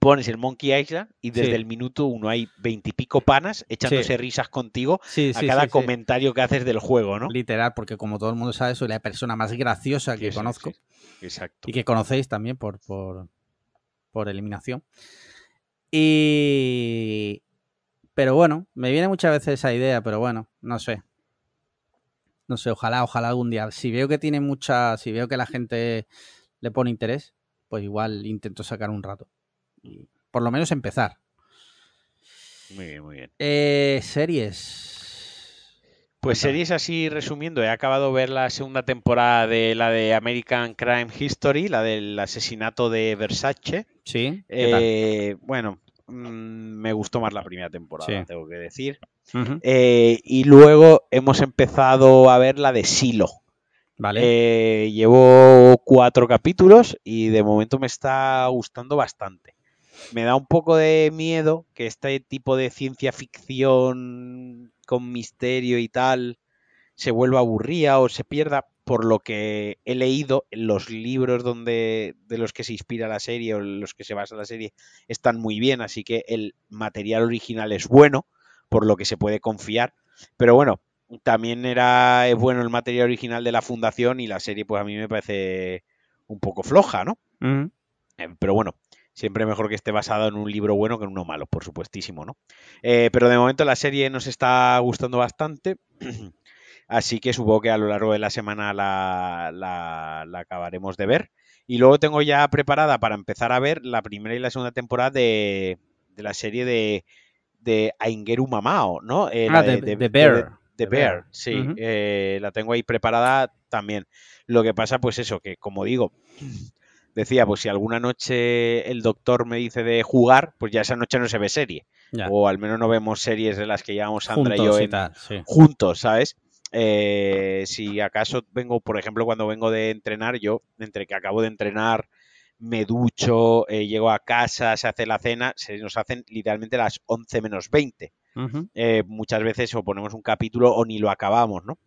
pones el Monkey Island y desde Sí. el minuto uno hay veintipico panas echándose risas contigo sí, a cada comentario que haces del juego, ¿no? Literal, porque como todo el mundo sabe, soy la persona más graciosa que conozco. Exacto. y que conocéis también por, por, por eliminación. Y. Pero bueno, me viene muchas veces esa idea, pero bueno, no sé. No sé, ojalá, ojalá algún día. Si veo que tiene mucha. Si veo que la gente le pone interés, pues igual intento sacar un rato. Por lo menos empezar. Muy bien, muy bien. Eh, series. Pues series así resumiendo, he acabado de ver la segunda temporada de la de American Crime History, la del asesinato de Versace. Sí. Eh, bueno, mm, me gustó más la primera temporada, Sí. tengo que decir. Eh, y luego hemos empezado a ver la de Silo. Vale. Eh, llevo cuatro capítulos y de momento me está gustando bastante. Me da un poco de miedo que este tipo de ciencia ficción con misterio y tal se vuelva aburrida o se pierda por lo que he leído en los libros donde de los que se inspira la serie o los que se basa la serie están muy bien, así que el material original es bueno, por lo que se puede confiar. Pero bueno, también era es bueno el material original de la fundación y la serie pues a mí me parece un poco floja, ¿no? Eh, pero bueno, siempre mejor que esté basado en un libro bueno que en uno malo, por supuestísimo, ¿no? Eh, pero de momento la serie nos está gustando bastante. Así que supongo que a lo largo de la semana la, la- la acabaremos de ver. Y luego tengo ya preparada para empezar a ver la primera y la segunda temporada de, de la serie de, de Aingeru Mamao, ¿no? Eh, Ah, de, de Bear. The The Bear, Bear. sí, eh, la tengo ahí preparada también. Lo que pasa, pues eso, que como digo, decía, pues si alguna noche el doctor me dice de jugar, pues ya esa noche no se ve serie. Ya. O al menos no vemos series de las que llevamos Sandra y yo y en- tal, sí. juntos, ¿sabes? Eh, si acaso vengo, por ejemplo, cuando vengo de entrenar, yo, entre que acabo de entrenar, me ducho, eh, llego a casa, se hace la cena, se nos hacen literalmente las 11 menos 20 Ujú. eh, muchas veces o ponemos un capítulo o ni lo acabamos, ¿no?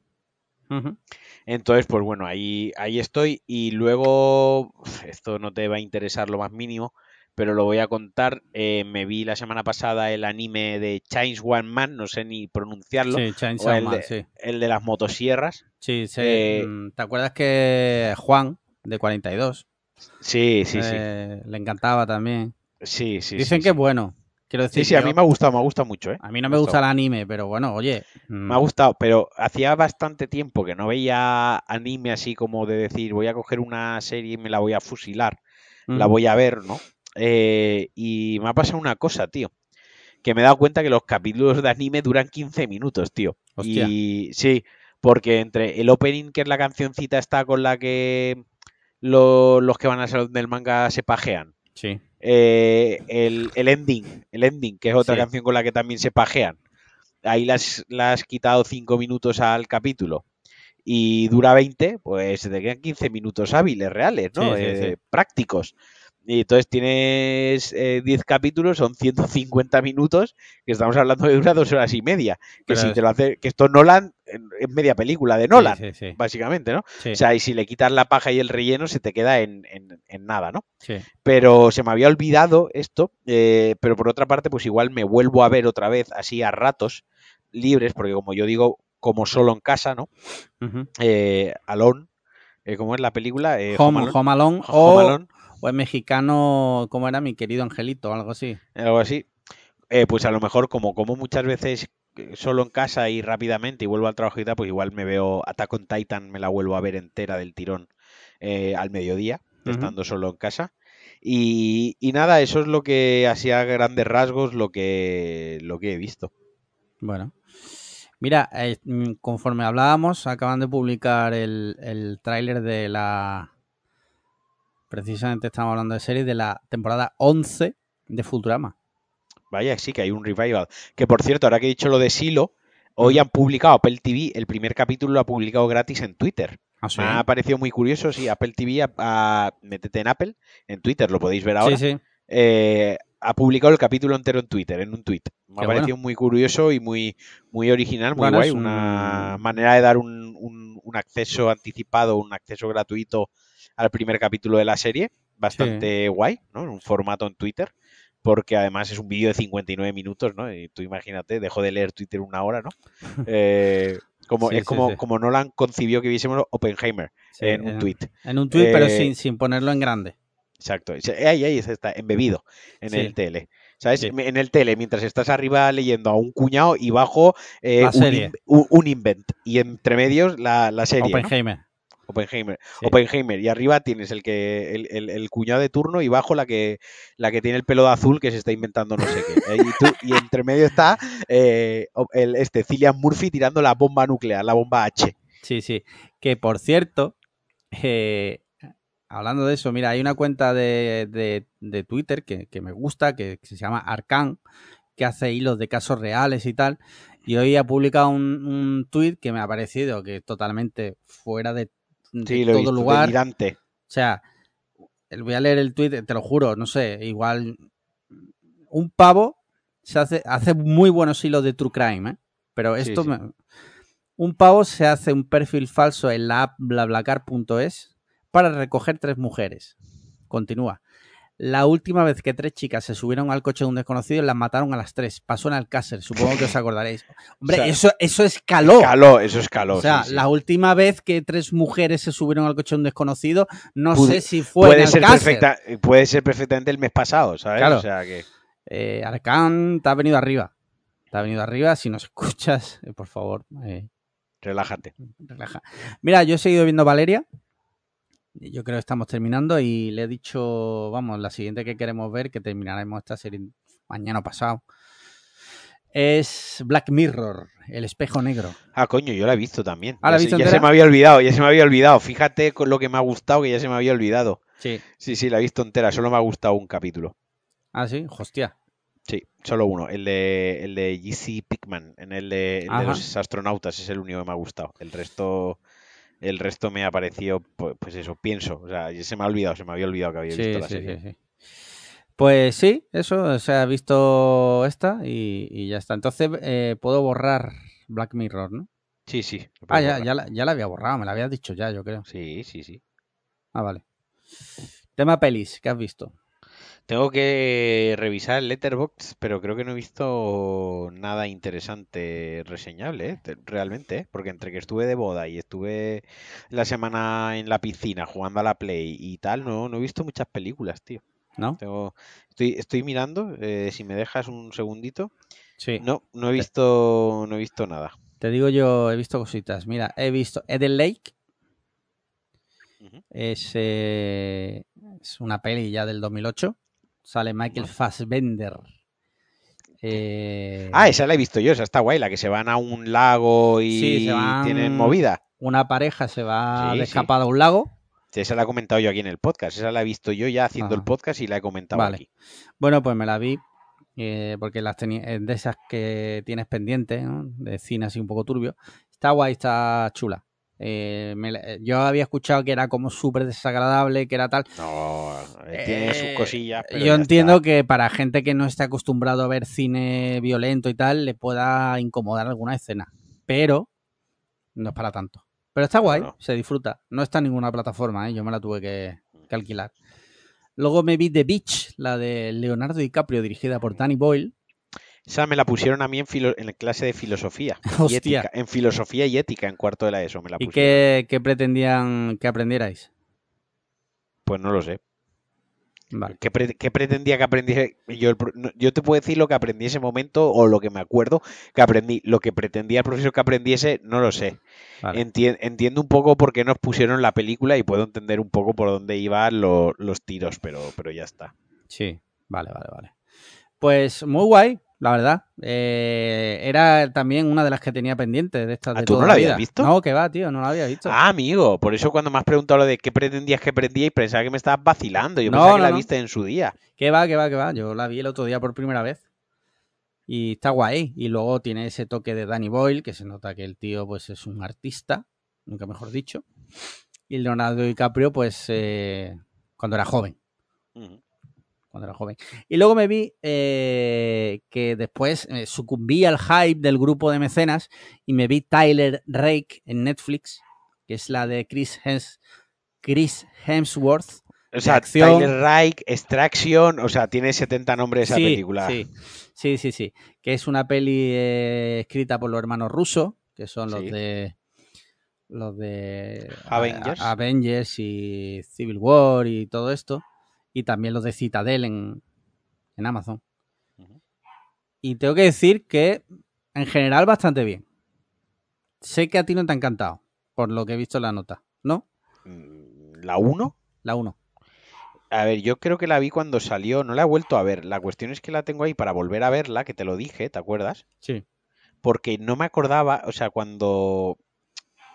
Entonces, pues bueno, ahí, ahí estoy. Y luego, esto no te va a interesar lo más mínimo, pero lo voy a contar. Eh, me vi la semana pasada el anime de Chains One Man, no sé ni pronunciarlo. Sí, Chainsaw o el Man, de- sí. El de las motosierras. Sí, sí. Eh, Mm, ¿Te acuerdas que Juan, de 42, Sí, sí, sí. eh, le encantaba también? Sí, sí. Dicen sí, que sí. es bueno. Quiero decir, Sí, sí, a yo- mí me ha gustado, me ha gustado mucho, ¿eh? a mí no me gusta el anime, pero bueno, oye. mm, Me ha gustado, pero hacía bastante tiempo que no veía anime así como de decir voy a coger una serie y me la voy a fusilar, la voy a ver, ¿no? Eh, y me ha pasado una cosa, tío, que me he dado cuenta que los capítulos de anime duran 15 minutos, tío. Hostia. Y sí, porque entre el opening, que es la cancioncita esta con la que lo- los que van al salón del manga se pajean, Sí. Eh, el, el ending, el ending, que es otra Sí. canción con la que también se pajean. Ahí las, las has quitado 5 minutos al capítulo y dura 20, pues te quedan 15 minutos hábiles, reales, ¿no? Sí, sí, Eh, prácticos. Y entonces tienes eh, 10 capítulos, son 150 minutos, que estamos hablando de dura dos horas y media. Que Pero si es- te lo hace, que esto Nolan es media película de Nolan, Sí, sí, sí, básicamente, ¿no? O sea, y si le quitas la paja y el relleno, se te queda en- en- en nada, ¿no? sí. pero se me había olvidado esto, eh, pero por otra parte, pues igual me vuelvo a ver otra vez así a ratos libres, porque como yo digo, como solo en casa, ¿no? Eh, Alone, eh, ¿cómo es la película? Eh, Home, Home Alone Home Alone, o en mexicano, ¿cómo era mi querido Angelito o algo así? algo así. Eh, pues a lo mejor, como, como muchas veces eh, solo en casa y rápidamente y vuelvo al trabajo y tal, pues igual me veo Attack on Titan, me la vuelvo a ver entera del tirón eh, al mediodía, estando solo en casa. Y, y nada, eso es lo que, así a grandes rasgos, lo que, lo que he visto. Bueno. Mira, eh, mm, conforme hablábamos, acaban de publicar el, el tráiler de la... Precisamente estamos hablando de series de la temporada 11 de Futurama. Vaya, sí que hay un revival. Que por cierto, ahora que he dicho lo de Silo, hoy han publicado Apple TV, el primer capítulo lo ha publicado gratis en Twitter. Ah, sí. Me ha parecido muy curioso, sí, Apple TV, a- a- métete en Apple, en Twitter, lo podéis ver ahora. Sí, sí. eh, ha publicado el capítulo entero en Twitter, en un tweet. Me Qué ha parecido muy curioso y muy, muy original, muy Bueno, guay. un- Una manera de dar un, un- un acceso anticipado, un acceso gratuito al primer capítulo de la serie. Bastante guay, ¿no? En un formato en Twitter. Porque además es un vídeo de 59 minutos, ¿no? Y tú imagínate, dejo de leer Twitter una hora, ¿no? Eh, como, Sí, es como, sí. como Nolan concibió que viésemos Oppenheimer en un tweet. En un tweet, pero Eh, sin, sin ponerlo en grande. Exacto. Ahí, ahí está, embebido en el tele. ¿Sabes? Sí. En el tele, mientras estás arriba leyendo a un cuñado y bajo eh, un, in- un- invent. Y entre medios la, la serie. ¿no? Oppenheimer. Sí. Oppenheimer. Y arriba tienes el que el, el- el cuñado de turno y bajo la que la que tiene el pelo de azul que se está inventando no sé qué. Y, tú- y entre medio está eh, el, este Cillian Murphy tirando la bomba nuclear, la bomba H. Sí, sí. Que por cierto, eh, hablando de eso, mira, hay una cuenta de, de- de Twitter que, que me gusta, que, que se llama Arcan, que hace hilos de casos reales y tal. Y hoy ha publicado un, un tweet que me ha parecido que es totalmente fuera de Sí, todo visto, lugar. delirante. O sea, voy a leer el tweet, te lo juro, no sé, igual un pavo se hace, hace muy buenos hilos de true crime, ¿eh? Pero Sí, esto sí. me- un pavo se hace un perfil falso en la app blablacar.es para recoger tres mujeres. Continúa. La última vez que tres chicas se subieron al coche de un desconocido las mataron a las tres. Pasó en Alcácer, supongo que os acordaréis. Hombre, O sea, eso, eso escaló. Caló, eso es caló. O sea, sí, sí. la última vez que tres mujeres se subieron al coche de un desconocido, no Pude- sé si fue puede en ser, Alcácer. perfecta, puede ser perfectamente el mes pasado, ¿sabes? Claro. O sea que. Eh, Arcán, te ha venido arriba. Te ha venido arriba. Si nos escuchas, eh, por favor, eh, Relájate. relaja. Mira, yo he seguido viendo Valeria. Yo creo que estamos terminando y le he dicho, vamos, la siguiente que queremos ver, que terminaremos esta serie mañana o pasado, es Black Mirror, el espejo negro. Ah, coño, yo la he visto también. Ah, ¿la ya se- visto ya se me había olvidado, ya se me había olvidado. Fíjate con lo que me ha gustado, que ya se me había olvidado. Sí. Sí, sí, la he visto entera, solo me ha gustado un capítulo. Ah, sí, hostia. Sí, solo uno, el de, el de G.C. Pickman, en el de, el de Ajá. los astronautas, es el único que me ha gustado. El resto, el resto me ha parecido, pues, eso, pienso. O sea, se me ha olvidado, se me había olvidado que había Sí, visto la sí, serie. sí. Pues sí, eso, se ha visto esta y, y ya está. Entonces eh, puedo borrar Black Mirror, ¿no? Sí, sí. Ah, ya, ya, la, ya la había borrado, me la habías dicho ya, yo creo. Sí, sí, sí. Ah, vale. Tema pelis, ¿qué has visto? Tengo que revisar el Letterboxd, pero creo que no he visto nada interesante reseñable, ¿eh? Te- realmente, ¿eh? Porque entre que estuve de boda y estuve la semana en la piscina jugando a la Play y tal, no, no he visto muchas películas, tío. ¿No? Tengo, estoy, estoy mirando, eh, si me dejas un segundito. Sí. No, no he visto, no he visto nada. Te digo yo, he visto cositas. Mira, he visto Eden Lake. Es, eh, es una peli ya del 2008. Sale Michael Fassbender. Eh, Ah, esa la he visto yo, esa está guay, la que se van a un lago y Sí, tienen movida. Una pareja se va Sí, de sí. escapada a un lago. Esa la he comentado yo aquí en el podcast, esa la he visto yo ya haciendo el podcast y la he comentado Vale. aquí. Bueno, pues me la vi. eh, porque las es de esas que tienes pendientes, ¿no? de cine así un poco turbio. Está guay, está chula. Eh, me la- yo había escuchado que era como súper desagradable, que era tal. No, eh, tiene sus Eh, cosillas, pero Yo entiendo está. que para gente que no esté acostumbrado a ver cine violento y tal, le pueda incomodar alguna escena. Pero no es para tanto. Pero está guay, se disfruta. No está en ninguna plataforma, ¿eh? yo me la tuve que, que alquilar. Luego me vi The Beach, la de Leonardo DiCaprio, dirigida por Danny Boyle. Esa me la pusieron a mí en, filo- en clase de filosofía. y Hostia. ética, en filosofía y ética en cuarto de la ESO me la ¿Y qué, qué pretendían que aprendierais? Pues no lo sé. Vale. ¿Qué, pre- qué pretendía que aprendiese? Yo, yo te puedo decir lo que aprendí ese momento o lo que me acuerdo que aprendí. Lo que pretendía el profesor que aprendiese, no lo sé. vale. Enti- entiendo un poco por qué nos pusieron la película y puedo entender un poco por dónde iban lo- los tiros, pero, pero ya está. Sí, vale, vale, vale. Pues muy guay, la verdad. Eh, era también una de las que tenía pendientes de estas ¿Ah, de tú no toda la la habías vida. visto? No, que va, tío, no la había visto. Ah, amigo, por eso cuando me has preguntado lo de qué pretendías que aprendíais, pensaba que me estabas vacilando. Yo No, pensaba que no, la no. viste en su día. Que va, que va, que va. Yo la vi el otro día por primera vez. Y está guay. Y luego tiene ese toque de Danny Boyle, que se nota que el tío pues es un artista, nunca mejor dicho. Y Leonardo DiCaprio, pues, eh, cuando era joven. Cuando era joven. Y luego me vi eh, que después eh, sucumbí al hype del grupo de mecenas y me vi Tyler Rake en Netflix, que es la de Chris, Hems- Chris Hemsworth. O sea, acción. Tyler Reich, Extraction, o sea, tiene 70 nombres esa sí, película. Sí, sí, sí, sí. Que es una peli eh, escrita por los hermanos rusos, que son los Sí. de los de Avengers. a- Avengers y Civil War y todo esto. Y también los de Citadel en, en Amazon. Y tengo que decir que en general bastante bien. Sé que a ti no te ha encantado, por lo que he visto en la nota, ¿no? Mm, La 1, La 1. a ver, yo creo que la vi cuando salió, no la he vuelto a ver. La cuestión es que la tengo ahí para volver a verla, que te lo dije, ¿te acuerdas? Sí. Porque no me acordaba, o sea, cuando,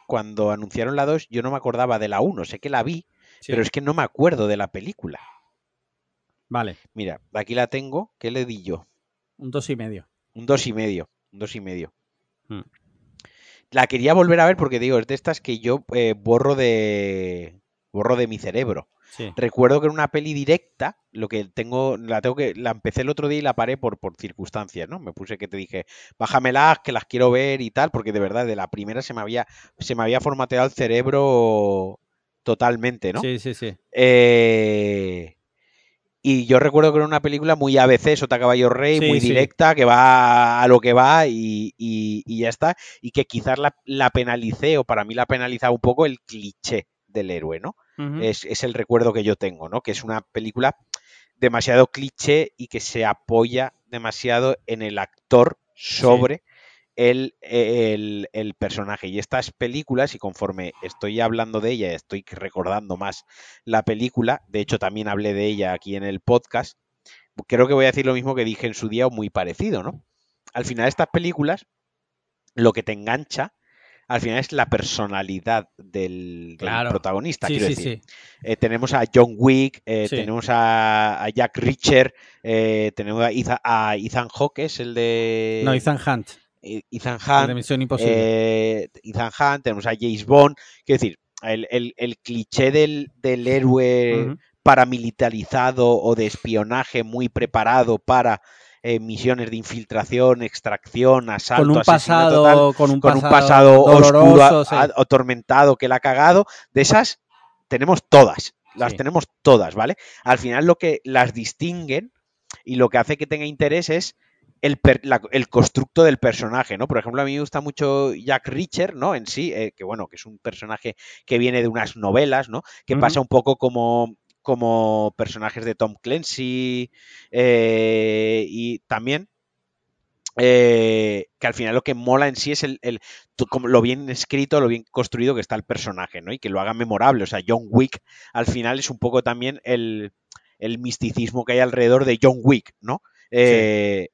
cuando anunciaron la 2, yo no me acordaba de la 1, sé que la vi, sí. pero es que no me acuerdo de la película. Vale, Mira, aquí la tengo, ¿qué le di yo? un dos y medio. Un dos y medio, un dos y medio. Hmm. La quería volver a ver porque digo, es de estas que yo eh, borro de borro de mi cerebro. Sí. Recuerdo que era una peli directa, lo que tengo, la tengo que, la empecé el otro día y la paré por, por circunstancias, ¿no? Me puse que te dije, bájamelas, que las quiero ver y tal, porque de verdad, de la primera se me había, se me había formateado el cerebro totalmente, ¿no? Sí, sí, sí. Eh, y yo recuerdo que era una película muy ABC, Sota Caballo Rey, Sí, muy sí. directa, que va a lo que va y, y- y ya está. Y que quizás la, la penalicé, o para mí la penalizaba un poco el cliché del héroe, ¿no? Es, es el recuerdo que yo tengo, ¿no? Que es una película demasiado cliché y que se apoya demasiado en el actor sobre el, el- el personaje. Y estas películas, y conforme estoy hablando de ella, estoy recordando más la película, de hecho también hablé de ella aquí en el podcast, creo que voy a decir lo mismo que dije en su día o muy parecido, ¿no? Al final estas películas, lo que te engancha, al final es la personalidad del, del Claro. protagonista, Sí, quiero sí, decir. sí. Eh, tenemos a John Wick, eh, tenemos a, a Jack Reacher, eh, tenemos a Ethan, a Ethan Hawke, es el de No, Ethan Hunt, Ethan Hunt, Misión Imposible. eh, Ethan Hunt, tenemos a James Bond, quiero decir, el, el- el cliché del, del héroe paramilitarizado o de espionaje muy preparado para eh, misiones de infiltración, extracción, asalto, Con un pasado, con un con un pasado, pasado oscuro, sí. a- atormentado que la ha cagado, de esas tenemos todas, las Sí. tenemos todas, ¿vale? Al final lo que las distinguen y lo que hace que tenga interés es el, per- la- el constructo del personaje, ¿no? Por ejemplo, a mí me gusta mucho Jack Reacher, ¿no? En sí, eh, que bueno, que es un personaje que viene de unas novelas, ¿no? Que pasa un poco como como personajes de Tom Clancy eh, y también eh, que al final lo que mola en sí es el, el- lo bien escrito, lo bien construido que está el personaje, ¿no? Y que lo haga memorable. O sea, John Wick al final es un poco también el, el misticismo que hay alrededor de John Wick, ¿no? Eh,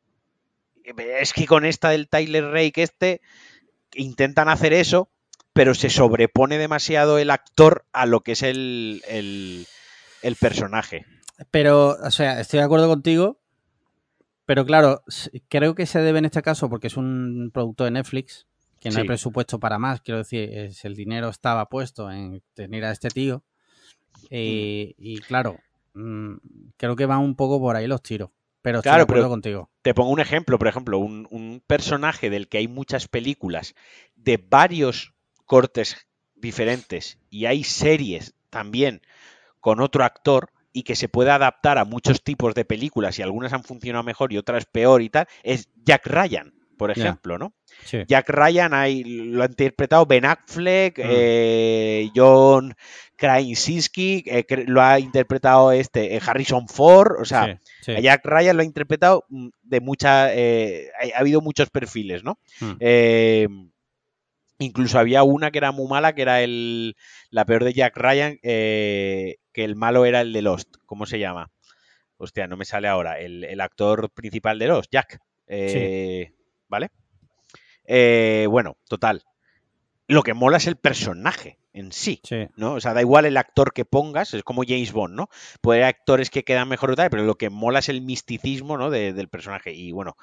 Es que con esta del Tyler Rake este intentan hacer eso, pero se sobrepone demasiado el actor a lo que es el, el, el personaje. Pero, o sea, estoy de acuerdo contigo. Pero claro, creo que se debe en este caso porque es un producto de Netflix, que no hay presupuesto para más. Quiero decir, es, el dinero estaba puesto en tener a este tío. Y, y claro, mm, creo que van un poco por ahí los tiros. Pero estoy Claro, de acuerdo pero- contigo. Te pongo un ejemplo, por ejemplo, un, un personaje del que hay muchas películas de varios cortes diferentes y hay series también con otro actor y que se puede adaptar a muchos tipos de películas y algunas han funcionado mejor y otras peor y tal, es Jack Ryan, por ejemplo, ¿no? Sí. Jack Ryan hay- lo ha interpretado Ben Affleck, Mm. eh, John Krasinski, eh, lo ha interpretado este eh, Harrison Ford, o sea, sí, sí. a Jack Ryan lo ha interpretado de mucha. eh, ha, ha habido muchos perfiles, ¿no? Mm. Eh, incluso había una que era muy mala, que era el, la peor de Jack Ryan, eh, que el malo era el de Lost. ¿Cómo se llama? Hostia, no me sale ahora. El, el actor principal de Lost, Jack. Eh, ¿Vale? Eh, bueno, total. Lo que mola es el personaje en sí. Sí. ¿no? O sea, da igual el actor que pongas, es como James Bond, ¿no? Puede haber actores que quedan mejor o tal, pero lo que mola es el misticismo, ¿no? de- del personaje. Y bueno,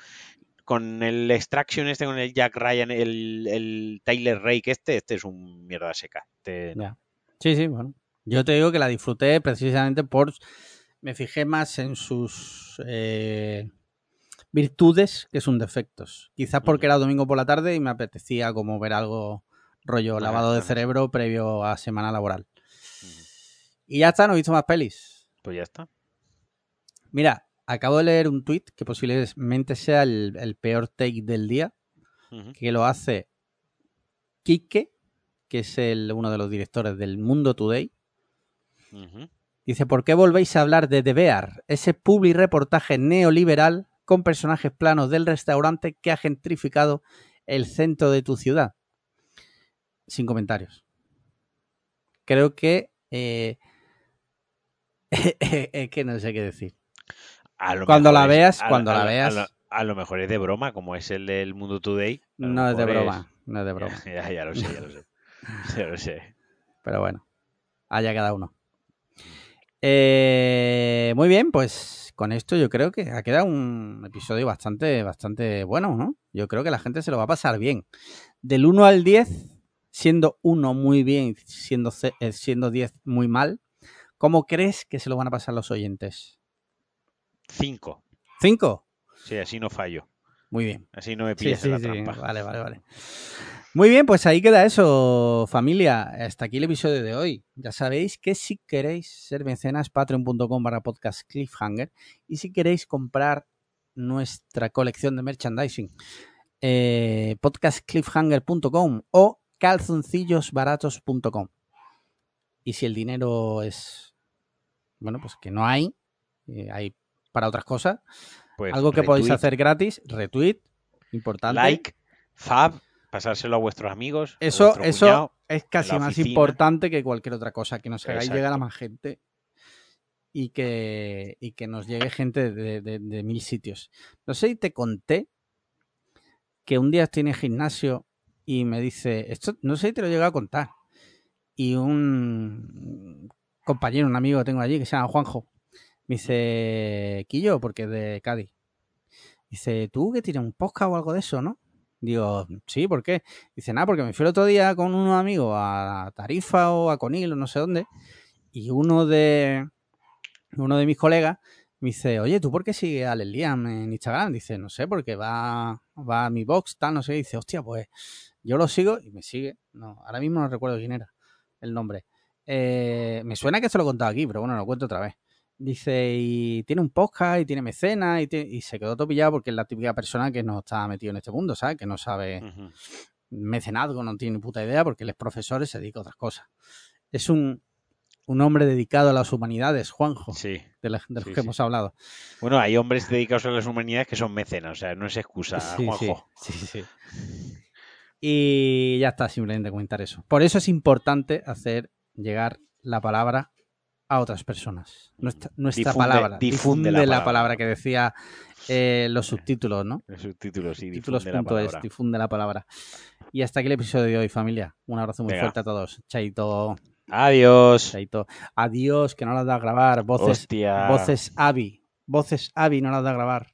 con el Extraction este, con el Jack Ryan, el, el Tyler Rake este, este es un mierda seca. Este, no. Sí, sí, bueno. Yo te digo que la disfruté precisamente por. Me fijé más en sus eh, virtudes que sus defectos. Quizás porque era domingo por la tarde y me apetecía como ver algo rollo lavado de cerebro previo a semana laboral. Y ya está, no he visto más pelis. Pues ya está. Mira, acabo de leer un tweet que posiblemente sea el, el peor take del día, que lo hace Quique, que es el, uno de los directores del Mundo Today. Dice, ¿por qué volvéis a hablar de The Bear? Ese publi reportaje neoliberal con personajes planos del restaurante que ha gentrificado el centro de tu ciudad. Sin comentarios. Creo que... eh, es que no sé qué decir. Cuando la veas, cuando la veas. A, lo, mejor es de broma, como es el del Mundo Today. No es de broma, no es de broma. Ya, ya, lo sé, ya lo sé. Ya lo sé. Pero bueno, haya cada uno. Eh, muy bien, pues con esto yo creo que ha quedado un episodio bastante, bastante bueno, ¿no? Yo creo que la gente se lo va a pasar bien. Del 1 al 10, siendo 1 muy bien, siendo, eh, siendo 10 muy mal, ¿cómo crees que se lo van a pasar los oyentes? Cinco. ¿5? Sí, así no fallo. Muy bien. Así no me Sí, pillas sí, en la sí. trampa. Vale, vale, vale. Muy bien, pues ahí queda eso, familia. Hasta aquí el episodio de hoy. Ya sabéis que si queréis ser mecenas, patreon.com barra podcast cliffhanger. Y si queréis comprar nuestra colección de merchandising, eh, podcastcliffhanger.com o calzoncillosbaratos.com. Y si el dinero es, bueno, pues que no hay, eh, hay para otras cosas, Pues algo que podéis hacer gratis, retweet, importante. Like, fab, pasárselo a vuestros amigos. Eso, vuestro eso cuñado. es casi más importante que cualquier otra cosa, que nos hagáis llegar a más gente y que, y que nos llegue gente de, de- de mil sitios. No sé si te conté que un día estoy en el gimnasio y me dice, esto no sé si te lo he llegado a contar. Y un compañero, un amigo que tengo allí, que se llama Juanjo, me dice, Quillo, porque es de Cádiz. Dice, ¿tú que tienes un podcast o algo de eso, no? Digo, sí, ¿por qué? Dice, nada, porque me fui el otro día con unos amigos a Tarifa o a Conil o no sé dónde, y uno de uno de mis colegas Me dice, oye, ¿tú por qué sigues a Liam en Instagram? Dice, no sé, porque va, va a mi box, tal, no sé. Dice, hostia, pues yo lo sigo y me sigue. No, ahora mismo no recuerdo quién era el nombre. Eh, me suena que se lo he contado aquí, pero bueno, lo cuento otra vez. Dice, y tiene un podcast y tiene mecenas y, se quedó topillado porque es la típica persona que no está metido en este mundo, ¿sabes? Que no sabe Ujú. mecenazgo, no tiene ni puta idea porque él es profesor y se dedica a otras cosas. Es un, un hombre dedicado a las humanidades, Juanjo, Sí. de, la- de los Sí, que sí. hemos hablado. Bueno, hay hombres dedicados a las humanidades que son mecenas, o sea, no es excusa, Juanjo. sí, sí, sí. Y ya está, simplemente comentar eso. Por eso es importante hacer llegar la palabra a otras personas. Nuestra, nuestra Difunde- palabra. difunde Difunde, la la, palabra. que decía eh, los subtítulos, ¿no? El subtítulo, sí, difunde la palabra. difunde la palabra. Y hasta aquí el episodio de hoy, familia. Un abrazo muy Venga. fuerte a todos. Chaito, Adiós. chaito. Adiós, que no las da a grabar. Voces, Hostia. voces Avi. Voces Avi no las da a grabar.